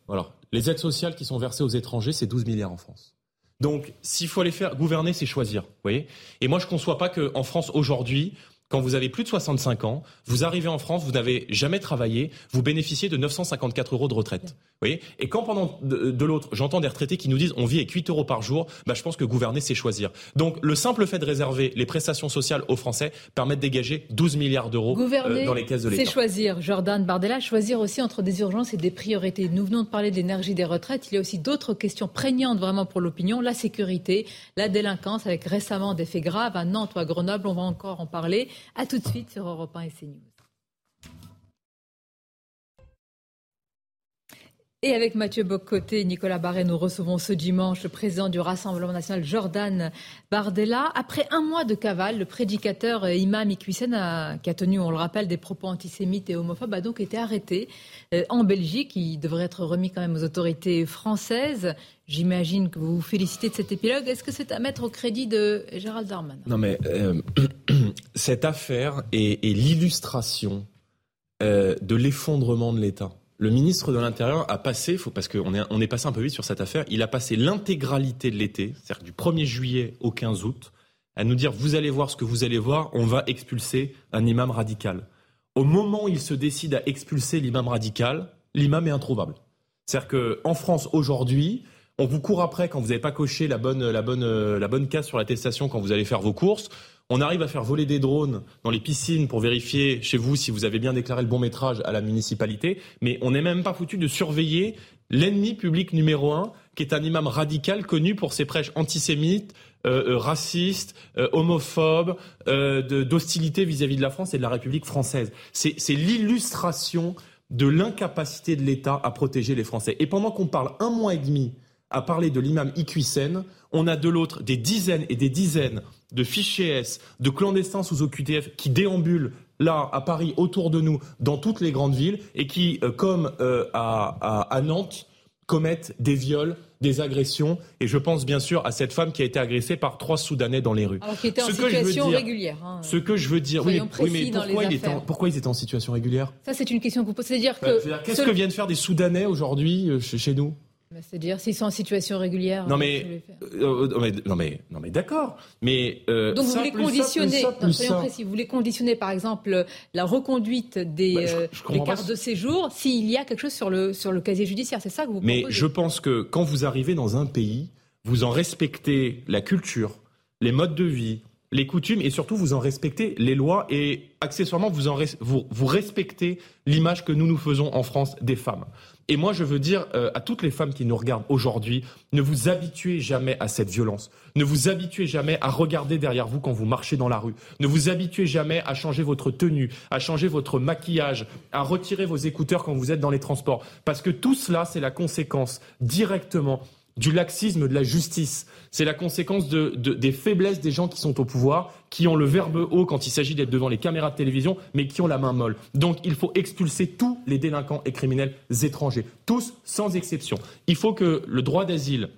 Voilà. Les aides sociales qui sont versées aux étrangers, c'est 12 milliards en France. Donc, s'il faut aller faire gouverner, c'est choisir. Vous voyez Et moi, je ne conçois pas qu'en France, aujourd'hui, quand vous avez plus de 65 ans, vous arrivez en France, vous n'avez jamais travaillé, vous bénéficiez de 954 euros de retraite. Et quand pendant de, l'autre, j'entends des retraités qui nous disent on vit avec 8 euros par jour, bah, je pense que gouverner, c'est choisir. Donc le simple fait de réserver les prestations sociales aux Français permet de dégager 12 milliards d'euros euh, dans les caisses de l'État. C'est choisir, Jordan Bardella, choisir aussi entre des urgences et des priorités. Nous venons de parler de l'énergie des retraites. Il y a aussi d'autres questions prégnantes vraiment pour l'opinion la sécurité, la délinquance, avec récemment des faits graves à Nantes ou à Grenoble. On va encore en parler. À tout de suite sur Europe 1 et CNews. Et avec Mathieu Bocoté et Nicolas Barret, nous recevons ce dimanche le président du Rassemblement national, Jordan Bardella. Après un mois de cavale, le prédicateur Imam Iqwisen, qui a tenu, on le rappelle, des propos antisémites et homophobes, a donc été arrêté euh, en Belgique. Il devrait être remis quand même aux autorités françaises. J'imagine que vous vous félicitez de cet épilogue. Est-ce que c'est à mettre au crédit de Gérald Darman Non, mais euh, cette affaire est, l'illustration euh, de l'effondrement de l'État. Le ministre de l'Intérieur a passé, parce qu'on est, on est passé un peu vite sur cette affaire, il a passé l'intégralité de l'été, c'est-à-dire du 1er juillet au 15 août, à nous dire vous allez voir ce que vous allez voir, on va expulser un imam radical. Au moment où il se décide à expulser l'imam radical, l'imam est introuvable. C'est-à-dire qu'en France aujourd'hui, on vous court après quand vous n'avez pas coché la bonne, la bonne, la bonne case sur l'attestation quand vous allez faire vos courses. On arrive à faire voler des drones dans les piscines pour vérifier chez vous si vous avez bien déclaré le bon métrage à la municipalité, mais on n'est même pas foutu de surveiller l'ennemi public numéro un, qui est un imam radical connu pour ses prêches antisémites, euh, euh, racistes, euh, homophobes, d'hostilité vis-à-vis de la France et de la République française. C'est l'illustration de l'incapacité de l'État à protéger les Français. Et pendant qu'on parle un mois et demi à parler de l'imam Iqwisen, on a de l'autre des dizaines et des dizaines de fichiers S, de clandestins sous OQTF qui déambulent là, à Paris, autour de nous, dans toutes les grandes villes, et qui, euh, comme euh, à, Nantes, commettent des viols, des agressions. Et je pense bien sûr à cette femme qui a été agressée par trois Soudanais dans les rues. Alors qui était en situation régulière. Hein. Ce que je veux dire, oui, mais pourquoi, il pourquoi, ils étaient en situation régulière? Ça, c'est une question que vous posez. C'est-à-dire que. Qu'est-ce que viennent faire des Soudanais aujourd'hui euh, chez nous? bah, c'est-à-dire s'ils sont en situation régulière. Non mais, euh, non mais, non mais, non mais d'accord. Mais euh, donc vous voulez conditionner, vous voulez conditionner par exemple la reconduite des, bah, euh, cartes de séjour s'il y a quelque chose sur le sur le casier judiciaire. C'est ça que vous. Mais je pense que quand vous arrivez dans un pays, vous en respectez la culture, les modes de vie, les coutumes et surtout vous en respectez les lois et accessoirement vous, en vous, vous respectez l'image que nous nous faisons en France des femmes. Et moi, je veux dire euh, à toutes les femmes qui nous regardent aujourd'hui, ne vous habituez jamais à cette violence. Ne vous habituez jamais à regarder derrière vous quand vous marchez dans la rue. Ne vous habituez jamais à changer votre tenue, à changer votre maquillage, à retirer vos écouteurs quand vous êtes dans les transports. Parce que tout cela, c'est la conséquence directement du laxisme de la justice. C'est la conséquence de, des faiblesses des gens qui sont au pouvoir, qui ont le verbe haut quand il s'agit d'être devant les caméras de télévision, mais qui ont la main molle. Donc il faut expulser tous les délinquants et criminels étrangers, tous sans exception. Il faut que le droit d'asile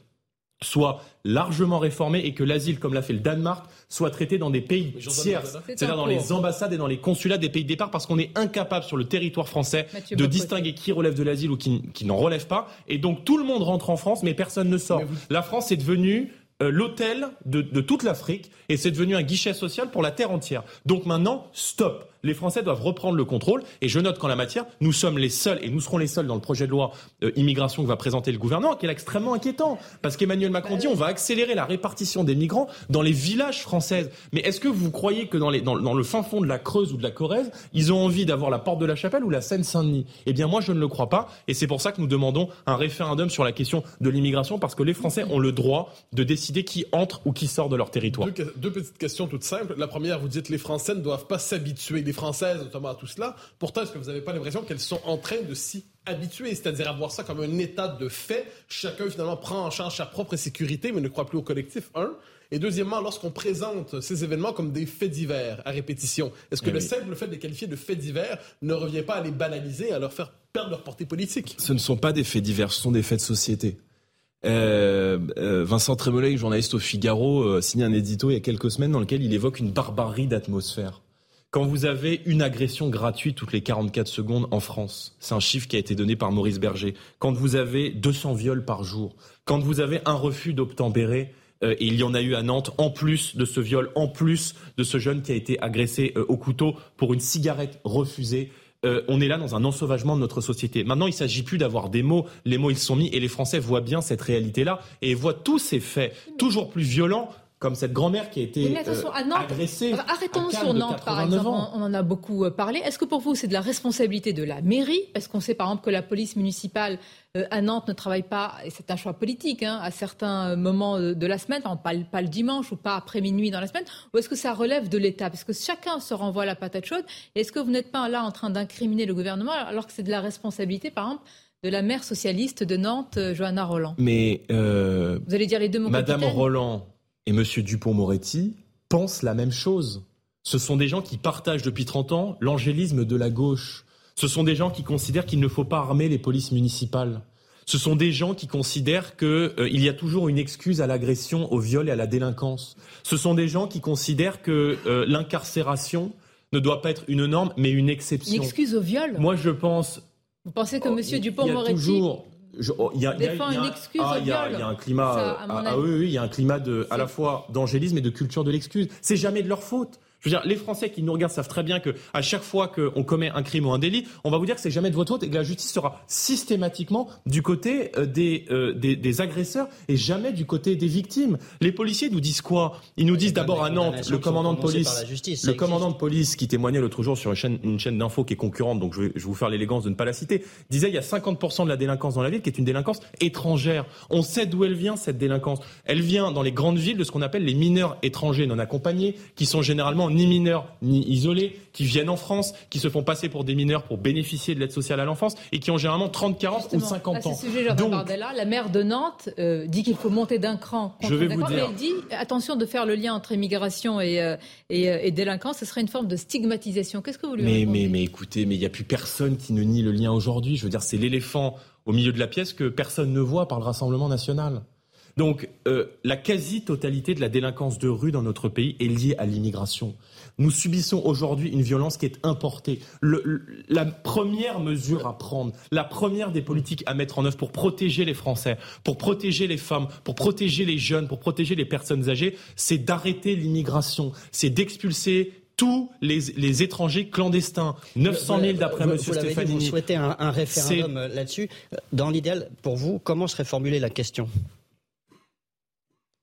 soit largement réformé et que l'asile, comme l'a fait le Danemark, soit traité dans des pays tiers, c'est-à-dire dans les ambassades et dans les consulats des pays de départ, parce qu'on est incapable sur le territoire français de distinguer qui relève de l'asile ou qui, qui n'en relève pas. Et donc tout le monde rentre en France, mais personne ne sort. La France est devenue euh, l'hôtel de, de, toute l'Afrique et c'est devenu un guichet social pour la terre entière. Donc maintenant, stop. Les Français doivent reprendre le contrôle et je note qu'en la matière, nous sommes les seuls et nous serons les seuls dans le projet de loi euh, immigration que va présenter le gouvernement, qui est extrêmement inquiétant parce qu'Emmanuel Macron dit on va accélérer la répartition des migrants dans les villages français. Mais est-ce que vous croyez que dans, le fin fond de la Creuse ou de la Corrèze, ils ont envie d'avoir la porte de la Chapelle ou la Seine-Saint-Denis? Eh bien moi je ne le crois pas et c'est pour ça que nous demandons un référendum sur la question de l'immigration parce que les Français ont le droit de décider qui entre ou qui sort de leur territoire. Deux, petites questions toutes simples. La première, vous dites les Français ne doivent pas s'habituer, Françaises notamment à tout cela. Pourtant, est-ce que vous n'avez pas l'impression qu'elles sont en train de s'y habituer, c'est-à-dire avoir ça comme un état de fait? Chacun finalement prend en charge sa propre sécurité, mais ne croit plus au collectif. Un. Et deuxièmement, lorsqu'on présente ces événements comme des faits divers à répétition, est-ce que eh le simple fait de les qualifier de faits divers ne revient pas à les banaliser, à leur faire perdre leur portée politique? Ce ne sont pas des faits divers, ce sont des faits de société. Euh, euh, Vincent Trémollet, journaliste au Figaro, a euh, signé un édito il y a quelques semaines dans lequel il évoque une barbarie d'atmosphère. Quand vous avez une agression gratuite toutes les 44 secondes en France, c'est un chiffre qui a été donné par Maurice Berger, quand vous avez 200 viols par jour, quand vous avez un refus d'obtempérer et il y en a eu à Nantes, en plus de ce viol, en plus de ce jeune qui a été agressé au couteau pour une cigarette refusée. on est là dans un ensauvagement de notre société. Maintenant, il ne s'agit plus d'avoir des mots. Les mots, ils sont mis et les Français voient bien cette réalité-là et voient tous ces faits toujours plus violents comme cette grand-mère qui a été euh, agressée. Arrêtons sur Nantes, par exemple. On en a beaucoup euh, parlé. Est-ce que pour vous, c'est de la responsabilité de la mairie? Est-ce qu'on sait, par exemple, que la police municipale euh, à Nantes ne travaille pas, et c'est un choix politique, hein, à certains moments de la semaine, pas, pas, le dimanche ou pas après minuit dans la semaine, ou est-ce que ça relève de l'État? Parce que chacun se renvoie la patate chaude. Est-ce que vous n'êtes pas là en train d'incriminer le gouvernement alors que c'est de la responsabilité, par exemple, de la maire socialiste de Nantes, Johanna Roland? Mais vous allez dire les deux mots. Madame Roland et M. Dupont-Moretti pensent la même chose. Ce sont des gens qui partagent depuis 30 ans l'angélisme de la gauche. Ce sont des gens qui considèrent qu'il ne faut pas armer les polices municipales. Ce sont des gens qui considèrent qu'il euh, y a toujours une excuse à l'agression, au viol et à la délinquance. Ce sont des gens qui considèrent que euh, l'incarcération ne doit pas être une norme, mais une exception. Une excuse au viol? Moi, je pense. Vous pensez que oh, M. Dupont-Moretti il y a, un climat. ah, oui, oui, il y a un climat de, à la fois d'angélisme et de culture de l'excuse. C'est jamais de leur faute. Je veux dire, les Français qui nous regardent savent très bien que à chaque fois qu'on commet un crime ou un délit, on va vous dire que c'est jamais de votre faute et que la justice sera systématiquement du côté euh, euh, des, des, agresseurs et jamais du côté des victimes. Les policiers nous disent quoi? Ils nous disent d'abord à Nantes, le commandant de police, le commandant de police qui témoignait l'autre jour sur une chaîne, une chaîne d'infos qui est concurrente, donc je vais, je vais vous faire l'élégance de ne pas la citer, disait il y a 50% de la délinquance dans la ville qui est une délinquance étrangère. On sait d'où elle vient cette délinquance. Elle vient dans les grandes villes de ce qu'on appelle les mineurs étrangers non accompagnés, qui sont généralement ni mineurs ni isolés, qui viennent en France, qui se font passer pour des mineurs pour bénéficier de l'aide sociale à l'enfance et qui ont généralement 30, 40 ou 50 ans. Sujet, Donc, Bardella, la maire de Nantes euh, dit qu'il faut monter d'un cran. Je vais vous dire. Mais elle dit attention de faire le lien entre immigration et, euh, euh, et, délinquance, ce serait une forme de stigmatisation. Qu'est-ce que vous lui mais, mais, mais écoutez, mais il n'y a plus personne qui ne nie le lien aujourd'hui. Je veux dire, c'est l'éléphant au milieu de la pièce que personne ne voit par le Rassemblement national. Donc euh, la quasi-totalité de la délinquance de rue dans notre pays est liée à l'immigration. Nous subissons aujourd'hui une violence qui est importée. la première mesure à prendre, la première des politiques à mettre en œuvre pour protéger les Français, pour protéger les femmes, pour protéger les jeunes, pour protéger les personnes âgées, c'est d'arrêter l'immigration, c'est d'expulser tous les, étrangers clandestins. 900 000 d'après M. Stefanini. Vous souhaitez un, un référendum là-dessus. Dans l'idéal, pour vous, comment serait formulée la question?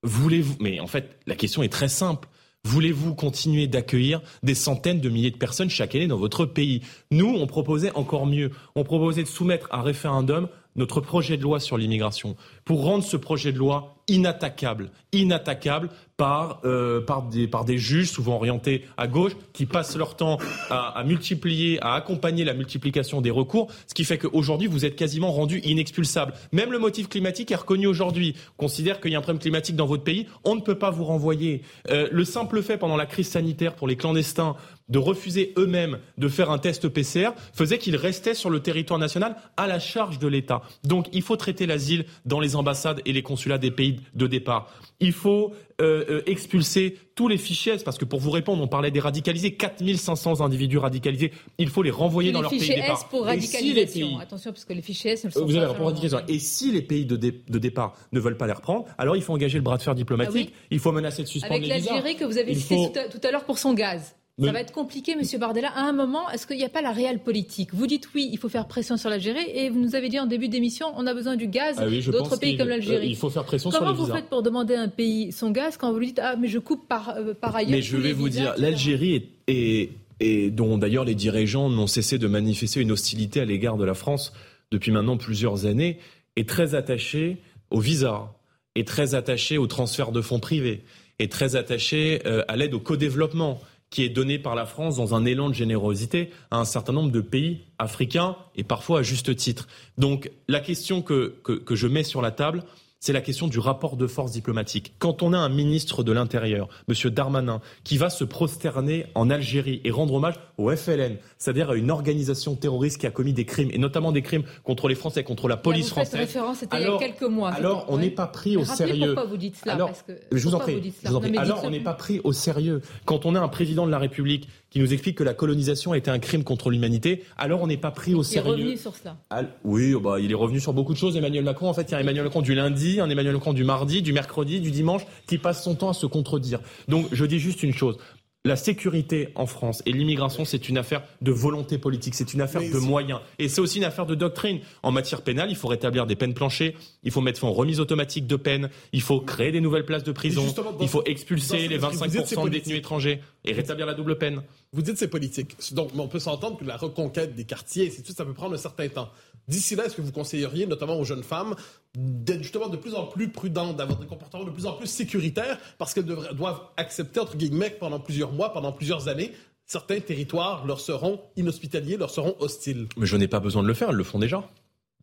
Voulez-vous Mais en fait, la question est très simple. Voulez-vous continuer d'accueillir des centaines de milliers de personnes chaque année dans votre pays? Nous, on proposait encore mieux. On proposait de soumettre à référendum notre projet de loi sur l'immigration pour rendre ce projet de loi inattaquable, inattaquable par, euh, par, des, par des juges souvent orientés à gauche qui passent leur temps à, multiplier, à accompagner la multiplication des recours, ce qui fait qu'aujourd'hui vous êtes quasiment rendu inexpulsable. Même le motif climatique est reconnu aujourd'hui. On considère qu'il y a un problème climatique dans votre pays, on ne peut pas vous renvoyer. Euh, le simple fait pendant la crise sanitaire pour les clandestins de refuser eux-mêmes de faire un test PCR faisait qu'ils restaient sur le territoire national à la charge de l'État. Donc il faut traiter l'asile dans les ambassades et les consulats des pays de départ. Il faut euh, euh, expulser tous les fichiers parce que pour vous répondre, on parlait des radicalisés, 4500 individus radicalisés, il faut les renvoyer dans leur pays de départ. S pour radicalisation. Attention, parce que les fichiers S ne sont vous avez pour radicalisation. Et si les pays de, départ ne veulent pas les reprendre, alors il faut engager le bras de fer diplomatique, ah il faut menacer de suspendre Avec les visas. Avec l'Algérie que vous avez cité tout à l'heure pour son gaz. Ça va être compliqué, Monsieur Bardella. À un moment, est-ce qu'il n'y a pas la réelle politique? Vous dites oui, il faut faire pression sur l'Algérie, et vous nous avez dit en début d'émission, on a besoin du gaz ah d'autres pays comme l'Algérie. il faut faire pression Comment sur les vous faites pour demander à un pays son gaz quand vous lui dites ah mais je coupe par, euh, par ailleurs Mais je vais vous dire, l'Algérie est, et dont d'ailleurs les dirigeants n'ont cessé de manifester une hostilité à l'égard de la France depuis maintenant plusieurs années, est très attachée au visa, est très attachée au transfert de fonds privés, est très attachée euh, à l'aide au co-développement qui est donné par la France dans un élan de générosité à un certain nombre de pays africains et parfois à juste titre. Donc la question que, que, que je mets sur la table, c'est la question du rapport de force diplomatique. Quand on a un ministre de l'Intérieur, M. Darmanin, qui va se prosterner en Algérie et rendre hommage au FLN, c'est-à-dire à une organisation terroriste qui a commis des crimes, et notamment des crimes contre les Français, contre la police vous française. Référence, c'était il y a quelques mois. Alors, on n'est pas pris au sérieux. Pourquoi vous dites cela alors, parce que, Je vous en prie. alors, on n'est pas pris au sérieux. Quand on a un président de la République qui nous explique que la colonisation a été un crime contre l'humanité, alors on n'est pas pris au sérieux. Il est revenu sur cela. oui, bah, il est revenu sur beaucoup de choses, Emmanuel Macron. En fait, il y a Emmanuel Macron du lundi, un Emmanuel Macron du mardi, du mercredi, du dimanche, qui passe son temps à se contredire. Donc, je dis juste une chose la sécurité en France et l'immigration, c'est une affaire de volonté politique, c'est une affaire de moyens. Et c'est aussi une affaire de doctrine. En matière pénale, il faut rétablir des peines planchées, il faut mettre fin aux remises automatiques de peines, il faut créer des nouvelles places de prison, il faut expulser les 25% de détenus étrangers et rétablir la double peine. Vous dites c'est politique. Donc on peut s'entendre que la reconquête des quartiers, ça peut prendre un certain temps. D'ici là, est-ce que vous conseilleriez, notamment aux jeunes femmes, d'être justement de plus en plus prudentes, d'avoir des comportements de plus en plus sécuritaires, parce qu'elles doivent accepter, entre guillemets, pendant plusieurs mois, pendant plusieurs années, certains territoires leur seront inhospitaliers, leur seront hostiles? Mais je n'ai pas besoin de le faire, elles le font déjà.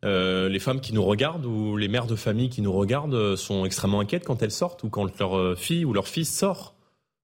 Euh, les femmes qui nous regardent ou les mères de famille qui nous regardent euh, sont extrêmement inquiètes quand elles sortent ou quand leur euh, fille ou leur fils sort.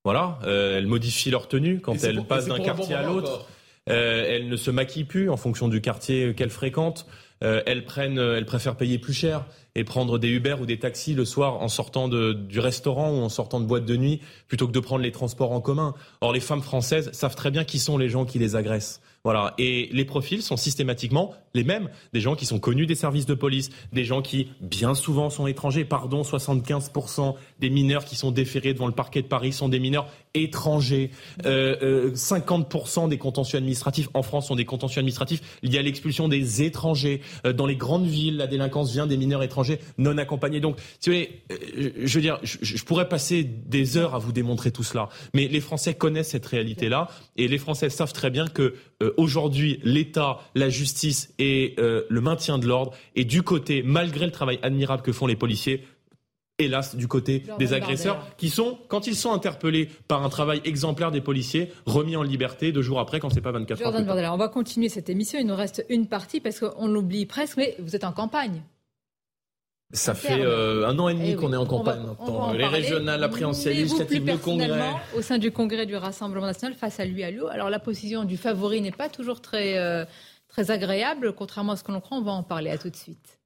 Voilà, elles modifient leur tenue quand elles passent d'un quartier à l'autre. Euh, elles ne se maquillent plus en fonction du quartier qu'elles fréquentent. Euh, elles prennent, euh, elles préfèrent payer plus cher et prendre des Uber ou des taxis le soir en sortant du restaurant ou en sortant de boîte de nuit plutôt que de prendre les transports en commun. Or, les femmes françaises savent très bien qui sont les gens qui les agressent. Voilà. Et les profils sont systématiquement les mêmes. Des gens qui sont connus des services de police, des gens qui, bien souvent, sont étrangers. Pardon, 75% des mineurs qui sont déférés devant le parquet de Paris sont des mineurs étrangers. Euh, 50% euh, des contentieux administratifs en France sont des contentieux administratifs liés à l'expulsion des étrangers. Euh, dans les grandes villes, la délinquance vient des mineurs étrangers non accompagnés. Donc, tu euh, je veux dire, je, pourrais passer des heures à vous démontrer tout cela. Mais les Français connaissent cette réalité-là et les Français savent très bien que euh, aujourd'hui l'État, la justice et euh, le maintien de l'ordre est du côté, malgré le travail admirable que font les policiers, hélas, du côté des agresseurs, qui sont, quand ils sont interpellés par un travail exemplaire des policiers, remis en liberté deux jours après, quand c'est pas 24 heures. on va continuer cette émission. Il nous reste une partie parce qu'on l'oublie presque, mais vous êtes en campagne. Ça fait euh, un an et demi eh qu'on est en campagne maintenant. Les régionales, la présidentielle, le congrès. Au sein du congrès du Rassemblement national, face à lui à l'eau. Alors la position du favori n'est pas toujours très, euh, très agréable, contrairement à ce que l'on croit. On va en parler. À tout de suite.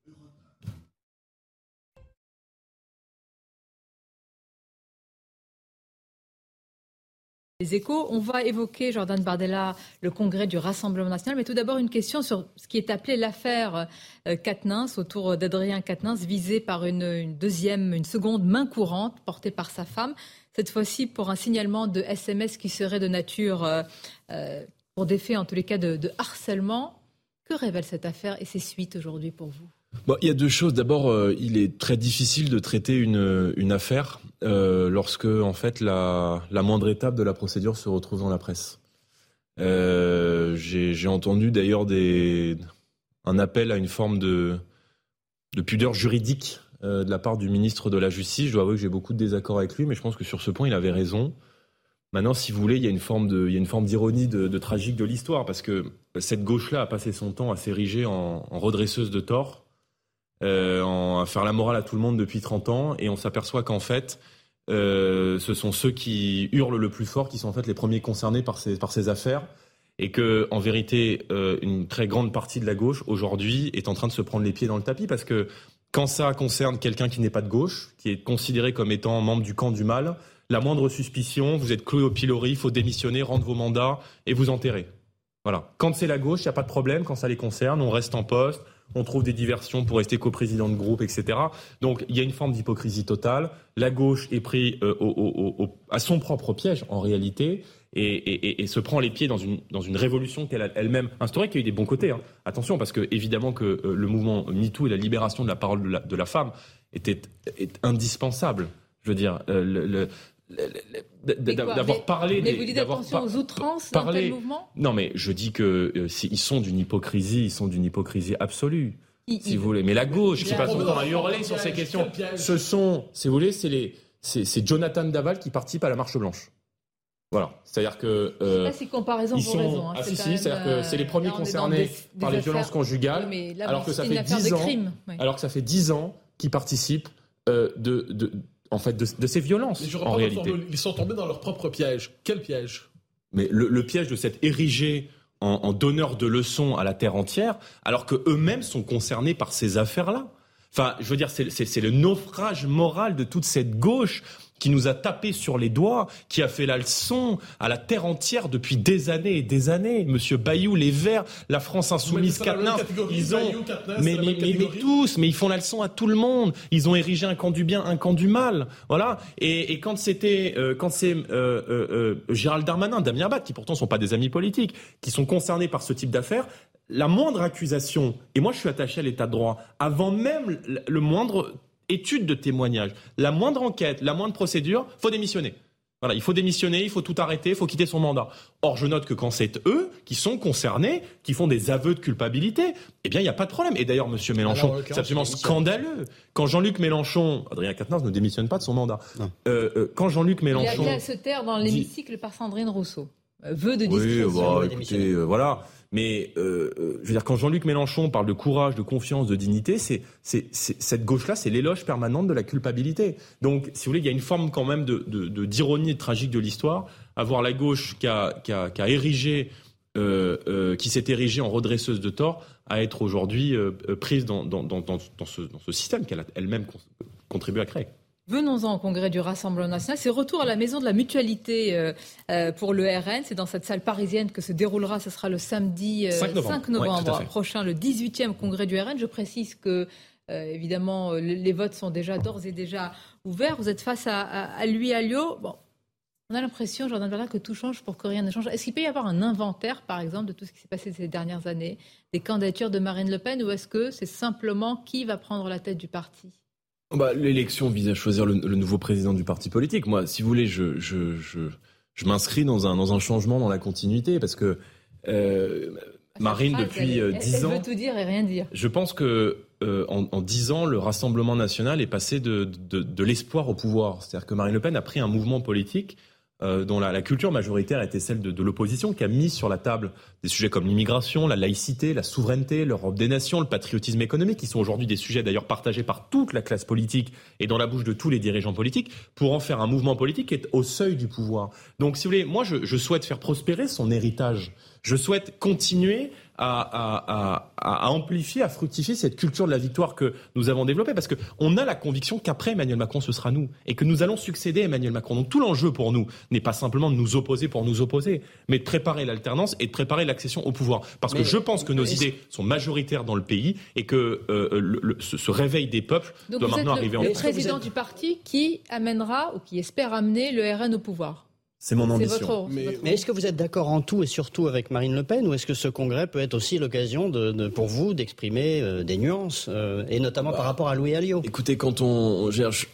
Les échos. On va évoquer, Jordan Bardella, le congrès du Rassemblement national. Mais tout d'abord, une question sur ce qui est appelé l'affaire Katnins, euh, autour d'Adrien Katnins, visé par une, deuxième, une seconde main courante portée par sa femme. Cette fois-ci pour un signalement de SMS qui serait de nature, euh, euh, pour des faits en tous les cas de harcèlement. Que révèle cette affaire et ses suites aujourd'hui pour vous? Il y a deux choses. D'abord, euh, il est très difficile de traiter une, une affaire euh, lorsque, en fait, la, moindre étape de la procédure se retrouve dans la presse. Euh, J'ai entendu d'ailleurs un appel à une forme de, de pudeur juridique euh, de la part du ministre de la Justice. Je dois avouer que j'ai beaucoup de désaccords avec lui, mais je pense que sur ce point, il avait raison. Maintenant, si vous voulez, il y a une forme d'ironie, de, de, tragique de l'histoire, parce que cette gauche-là a passé son temps à s'ériger en, en redresseuse de tort euh, à faire la morale à tout le monde depuis 30 ans, et on s'aperçoit qu'en fait, euh, ce sont ceux qui hurlent le plus fort qui sont en fait les premiers concernés par ces, par ces affaires, et que en vérité, euh, une très grande partie de la gauche aujourd'hui est en train de se prendre les pieds dans le tapis parce que quand ça concerne quelqu'un qui n'est pas de gauche, qui est considéré comme étant membre du camp du mal, la moindre suspicion, vous êtes cloué au pilori, il faut démissionner, rendre vos mandats et vous enterrer. Voilà. Quand c'est la gauche, il n'y a pas de problème. Quand ça les concerne, on reste en poste, on trouve des diversions pour rester coprésident de groupe, etc. Donc il y a une forme d'hypocrisie totale. La gauche est prise euh, à son propre piège en réalité. Et, se prend les pieds dans une, dans une révolution qu'elle a elle-même instaurée, qui a eu des bons côtés. Hein. Attention, parce que évidemment que euh, le mouvement MeToo et la libération de la parole de la, femme était est indispensable. Je veux dire, euh, d'avoir parlé. Mais vous dites attention aux outrances dans tel mouvement Non, mais je dis que euh, ils sont d'une hypocrisie, ils sont d'une hypocrisie absolue. si vous voulez, mais la gauche qui passe son temps à hurler sur ces questions, ce sont, si vous voulez, c'est les, c'est Jonathan Daval qui participe à la marche blanche. Voilà, c'est-à-dire que euh, c'est comparaison ils sont, raison, hein, ah si si, c'est-à-dire que c'est les euh, premiers concernés par les violences conjugales, alors que ça fait dix ans, alors que ça fait dix ans qu'ils participent euh, de, de en fait, de, ces violences. en réalité. Ils sont tombés dans leur propre piège. Quel piège? Mais le, piège de s'être érigé en, donneur de leçons à la terre entière, alors que eux-mêmes sont concernés par ces affaires-là. Enfin, je veux dire, c'est le naufrage moral de toute cette gauche qui nous a tapé sur les doigts, qui a fait la leçon à la terre entière depuis des années et des années. Monsieur Bayou, les Verts, la France insoumise, Katnins, ils ont, mais, mais, mais, tous, mais ils font la leçon à tout le monde. Ils ont érigé un camp du bien, un camp du mal, voilà. Et, et quand c'était, euh, quand c'est euh, euh, euh, Gérald Darmanin, Damien Abad, qui pourtant sont pas des amis politiques, qui sont concernés par ce type d'affaires, la moindre accusation, et moi je suis attaché à l'état de droit, avant même le moindre étude de témoignage, la moindre enquête, la moindre procédure, faut démissionner. Voilà, il faut démissionner, il faut tout arrêter, il faut quitter son mandat. Or, je note que quand c'est eux qui sont concernés, qui font des aveux de culpabilité, eh bien, il n'y a pas de problème. Et d'ailleurs, Monsieur Mélenchon, c'est absolument scandaleux. Quand Jean-Luc Mélenchon, Adrien Quatennens ne démissionne pas de son mandat. Euh, euh, quand Jean-Luc Mélenchon, il a, à se taire dans l'hémicycle par Sandrine Rousseau. Euh, vœu de discrétion. Oui, bah, écoutez, voilà. Mais euh, euh, je veux dire, quand Jean-Luc Mélenchon parle de courage, de confiance, de dignité, c'est, c'est, cette gauche-là, c'est l'éloge permanente de la culpabilité. Donc, si vous voulez, il y a une forme quand même de, de, d'ironie tragique de l'histoire. Avoir la gauche qui a, qui a, qui a érigé, euh, euh qui s'est érigée en redresseuse de tort, à être aujourd'hui euh, prise dans, dans, dans, dans, ce, dans ce système qu'elle a elle-même contribué à créer. Venons-en au congrès du Rassemblement national. C'est retour à la maison de la mutualité euh, euh, pour le RN. C'est dans cette salle parisienne que se déroulera, ce sera le samedi 5 euh, novembre, prochain, le 18e congrès du RN. Je précise que, évidemment, les, votes sont déjà d'ores et déjà ouverts. Vous êtes face à, à, lui, à Lio. Bon, on a l'impression, Jordan Bernard, que tout change pour que rien ne change. Est-ce qu'il peut y avoir un inventaire, par exemple, de tout ce qui s'est passé ces dernières années, des candidatures de Marine Le Pen, ou est-ce que c'est simplement qui va prendre la tête du parti? Bah, L'élection vise à choisir le, nouveau président du parti politique. Moi, si vous voulez, je, je, je, je m'inscris dans un, dans un changement dans la continuité parce que euh, Marine, depuis euh, dix ans. Elle veut tout dire et rien dire. Je pense que euh, en dix ans, le Rassemblement national est passé de, de, de l'espoir au pouvoir. C'est-à-dire que Marine Le Pen a pris un mouvement politique euh, dont la, culture majoritaire était celle de, l'opposition, qui a mis sur la table des sujets comme l'immigration, la laïcité, la souveraineté, l'Europe des nations, le patriotisme économique, qui sont aujourd'hui des sujets d'ailleurs partagés par toute la classe politique et dans la bouche de tous les dirigeants politiques, pour en faire un mouvement politique qui est au seuil du pouvoir. Donc, si vous voulez, moi, je souhaite faire prospérer son héritage. Je souhaite continuer à, amplifier, à fructifier cette culture de la victoire que nous avons développée, parce qu'on a la conviction qu'après Emmanuel Macron, ce sera nous, et que nous allons succéder à Emmanuel Macron. Donc tout l'enjeu pour nous n'est pas simplement de nous opposer pour nous opposer, mais de préparer l'alternance et de préparer l'accession au pouvoir. Parce que je pense que nos idées sont majoritaires dans le pays et que euh, ce, réveil des peuples doit maintenant arriver en France. Le président du parti qui amènera, ou qui espère amener le RN au pouvoir? C'est mon ambition. mais, est-ce que vous êtes d'accord en tout et surtout avec Marine Le Pen ou est-ce que ce congrès peut être aussi l'occasion de, pour vous d'exprimer euh, des nuances euh, et notamment par bah, rapport à Louis Alliot? Écoutez, quand on, cherche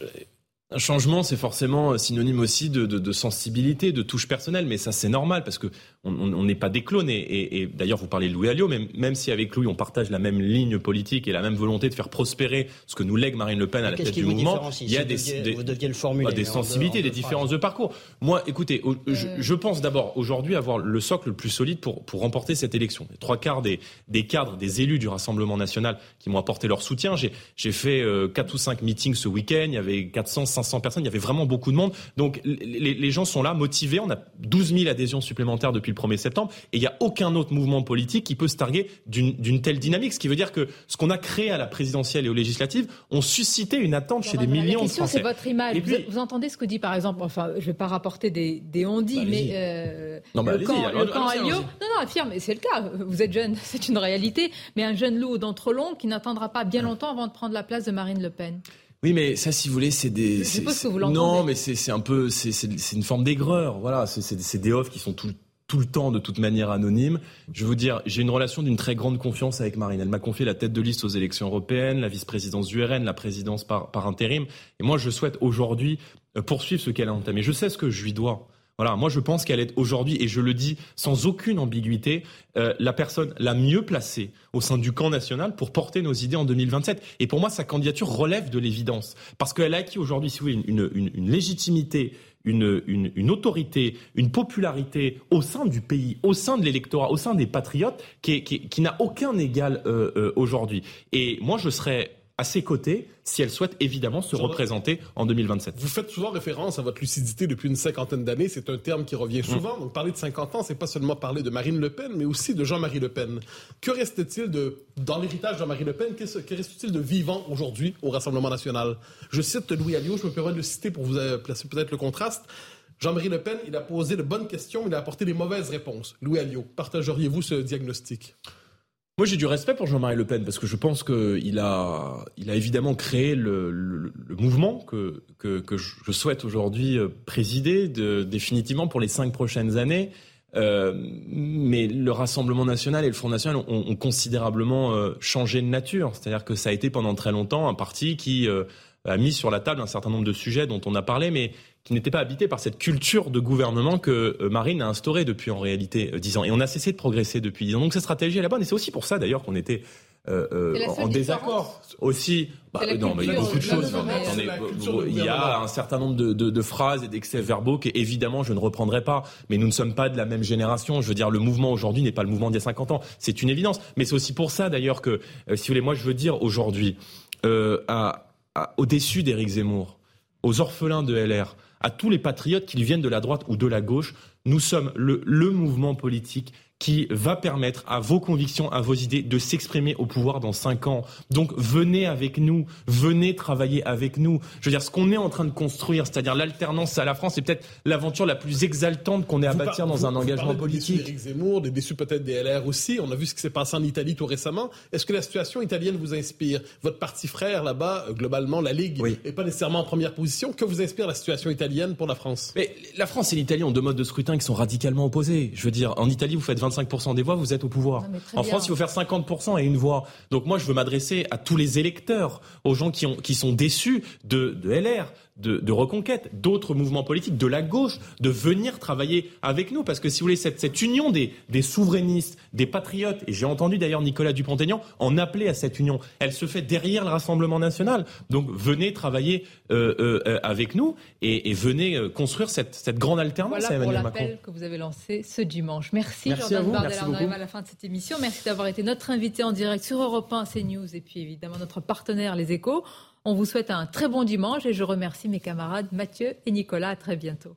un changement, c'est forcément synonyme aussi de, sensibilité, de touche personnelle, mais ça c'est normal parce que on n'est pas des clones. Et, d'ailleurs, vous parlez de Louis Alliot, même, même si avec Louis on partage la même ligne politique et la même volonté de faire prospérer ce que nous lègue Marine Le Pen à la tête du mouvement, il y a des, des, bah, des sensibilités, des différences de parcours. Moi, écoutez, je, pense d'abord aujourd'hui avoir le socle le plus solide pour, pour remporter cette élection. Les trois quarts des, des cadres, des élus du Rassemblement national qui m'ont apporté leur soutien. J'ai fait euh, quatre ou cinq meetings ce week-end. Il y avait 400 500 personnes, il y avait vraiment beaucoup de monde. Donc les, gens sont là, motivés. On a 12 000 adhésions supplémentaires depuis le 1er septembre et il n'y a aucun autre mouvement politique qui peut se targuer d'une telle dynamique. Ce qui veut dire que ce qu'on a créé à la présidentielle et aux législatives ont suscité une attente chez des millions de Français. c'est votre image. vous, entendez ce que dit par exemple, enfin, je ne vais pas rapporter des, des on-dit, bah, mais euh, non, bah, le camp, le camp Non, non, affirme, c'est le cas. Vous êtes jeune, c'est une réalité. Mais un jeune loup long qui n'attendra pas bien longtemps avant de prendre la place de Marine Le Pen. Oui, mais ça, si vous voulez, c'est des. Je suppose que vous Non, mais c'est un peu, c'est une forme d'aigreur. Voilà, c'est des offres qui sont tout, tout le temps de toute manière anonymes. Je veux vous dire, j'ai une relation d'une très grande confiance avec Marine. Elle m'a confié la tête de liste aux élections européennes, la vice-présidence du RN, la présidence par, par intérim. Et moi, je souhaite aujourd'hui euh, poursuivre ce qu'elle a entamé. Je sais ce que je lui dois. Voilà, moi je pense qu'elle est aujourd'hui, et je le dis sans aucune ambiguïté, euh, la personne la mieux placée au sein du camp national pour porter nos idées en 2027. Et pour moi, sa candidature relève de l'évidence, parce qu'elle a acquis aujourd'hui, si vous voulez, une, une, légitimité, une, une, autorité, une popularité au sein du pays, au sein de l'électorat, au sein des patriotes, qui, qui, qui n'a aucun égal euh, euh, aujourd'hui. Et moi, je serais à ses côtés si elle souhaite évidemment se représenter en 2027. Vous faites souvent référence à votre lucidité depuis une cinquantaine d'années. C'est un terme qui revient souvent. Donc, parler de 50 ans, c'est pas seulement parler de Marine Le Pen, mais aussi de Jean-Marie Le Pen. Que reste-t-il de, dans l'héritage de Jean-Marie Le Pen, que reste-t-il de vivant aujourd'hui au Rassemblement national? Je cite Louis Alliot, je me permets de le citer pour vous euh, placer peut-être le contraste. Jean-Marie Le Pen, il a posé de bonnes questions, il a apporté des mauvaises réponses. Louis Alliot, partageriez-vous ce diagnostic? Moi, j'ai du respect pour Jean-Marie Le Pen parce que je pense qu'il a, il a évidemment créé le, le, mouvement que, que, que, je souhaite aujourd'hui euh, présider de, définitivement pour les cinq prochaines années. Euh, mais le Rassemblement national et le Front national ont, ont considérablement euh, changé de nature. C'est-à-dire que ça a été pendant très longtemps un parti qui euh, a mis sur la table un certain nombre de sujets dont on a parlé, mais qui n'était pas habité par cette culture de gouvernement que euh, Marine a instaurée depuis en réalité euh, dix ans. Et on a cessé de progresser depuis dix ans. Donc cette stratégie est la bonne. Et c'est aussi pour ça d'ailleurs qu'on était euh, en désaccord aussi. Bah, non, mais il y a beaucoup de choses. il y a un certain nombre de, de, de phrases et d'excès verbaux que, évidemment, je ne reprendrai pas. Mais nous ne sommes pas de la même génération. Je veux dire, le mouvement aujourd'hui n'est pas le mouvement d'il y a 50 ans. C'est une évidence. Mais c'est aussi pour ça, d'ailleurs, que, si vous voulez, moi, je veux dire aujourd'hui, euh, au-dessus d'Éric Zemmour, aux orphelins de LR, à tous les patriotes, qu'ils viennent de la droite ou de la gauche, nous sommes le, le mouvement politique qui va permettre à vos convictions, à vos idées de s'exprimer au pouvoir dans cinq ans. Donc venez avec nous, venez travailler avec nous. Je veux dire, ce qu'on est en train de construire, c'est-à-dire l'alternance à la France, c'est peut-être l'aventure la plus exaltante qu'on ait à bâtir dans un engagement politique. Des déçus Zemmour, des déçus peut-être des LR aussi. On a vu ce qui s'est passé en Italie tout récemment. Est-ce que la situation italienne vous inspire? Votre parti frère là-bas, euh, globalement, la Ligue, n'est pas nécessairement en première position. Que vous inspire la situation italienne pour la France? Mais la France et l'Italie ont deux modes de scrutin qui sont radicalement opposés. Je veux dire, en Italie, vous faites 25% des voix, vous êtes au pouvoir. en France, il faut faire 50% et une voix. Donc moi, je veux m'adresser à tous les électeurs, aux gens qui, ont, qui sont déçus de, de LR, de, reconquête, d'autres mouvements politiques, de la gauche, de venir travailler avec nous. Parce que si vous voulez, cette, cette union des, des souverainistes, des patriotes, et j'ai entendu d'ailleurs Nicolas Dupont-Aignan en appeler à cette union, elle se fait derrière le Rassemblement national. Donc venez travailler euh, euh, avec nous et, venez euh, construire cette, cette grande alternance voilà à Emmanuel pour l'appel que vous avez lancé ce dimanche. Merci, Merci Jordan Bardella. On arrive à la fin de cette émission. Merci d'avoir été notre invité en direct sur Europe 1, CNews et puis évidemment notre partenaire Les Échos. On vous souhaite un très bon dimanche et je remercie mes camarades Mathieu et Nicolas. À très bientôt.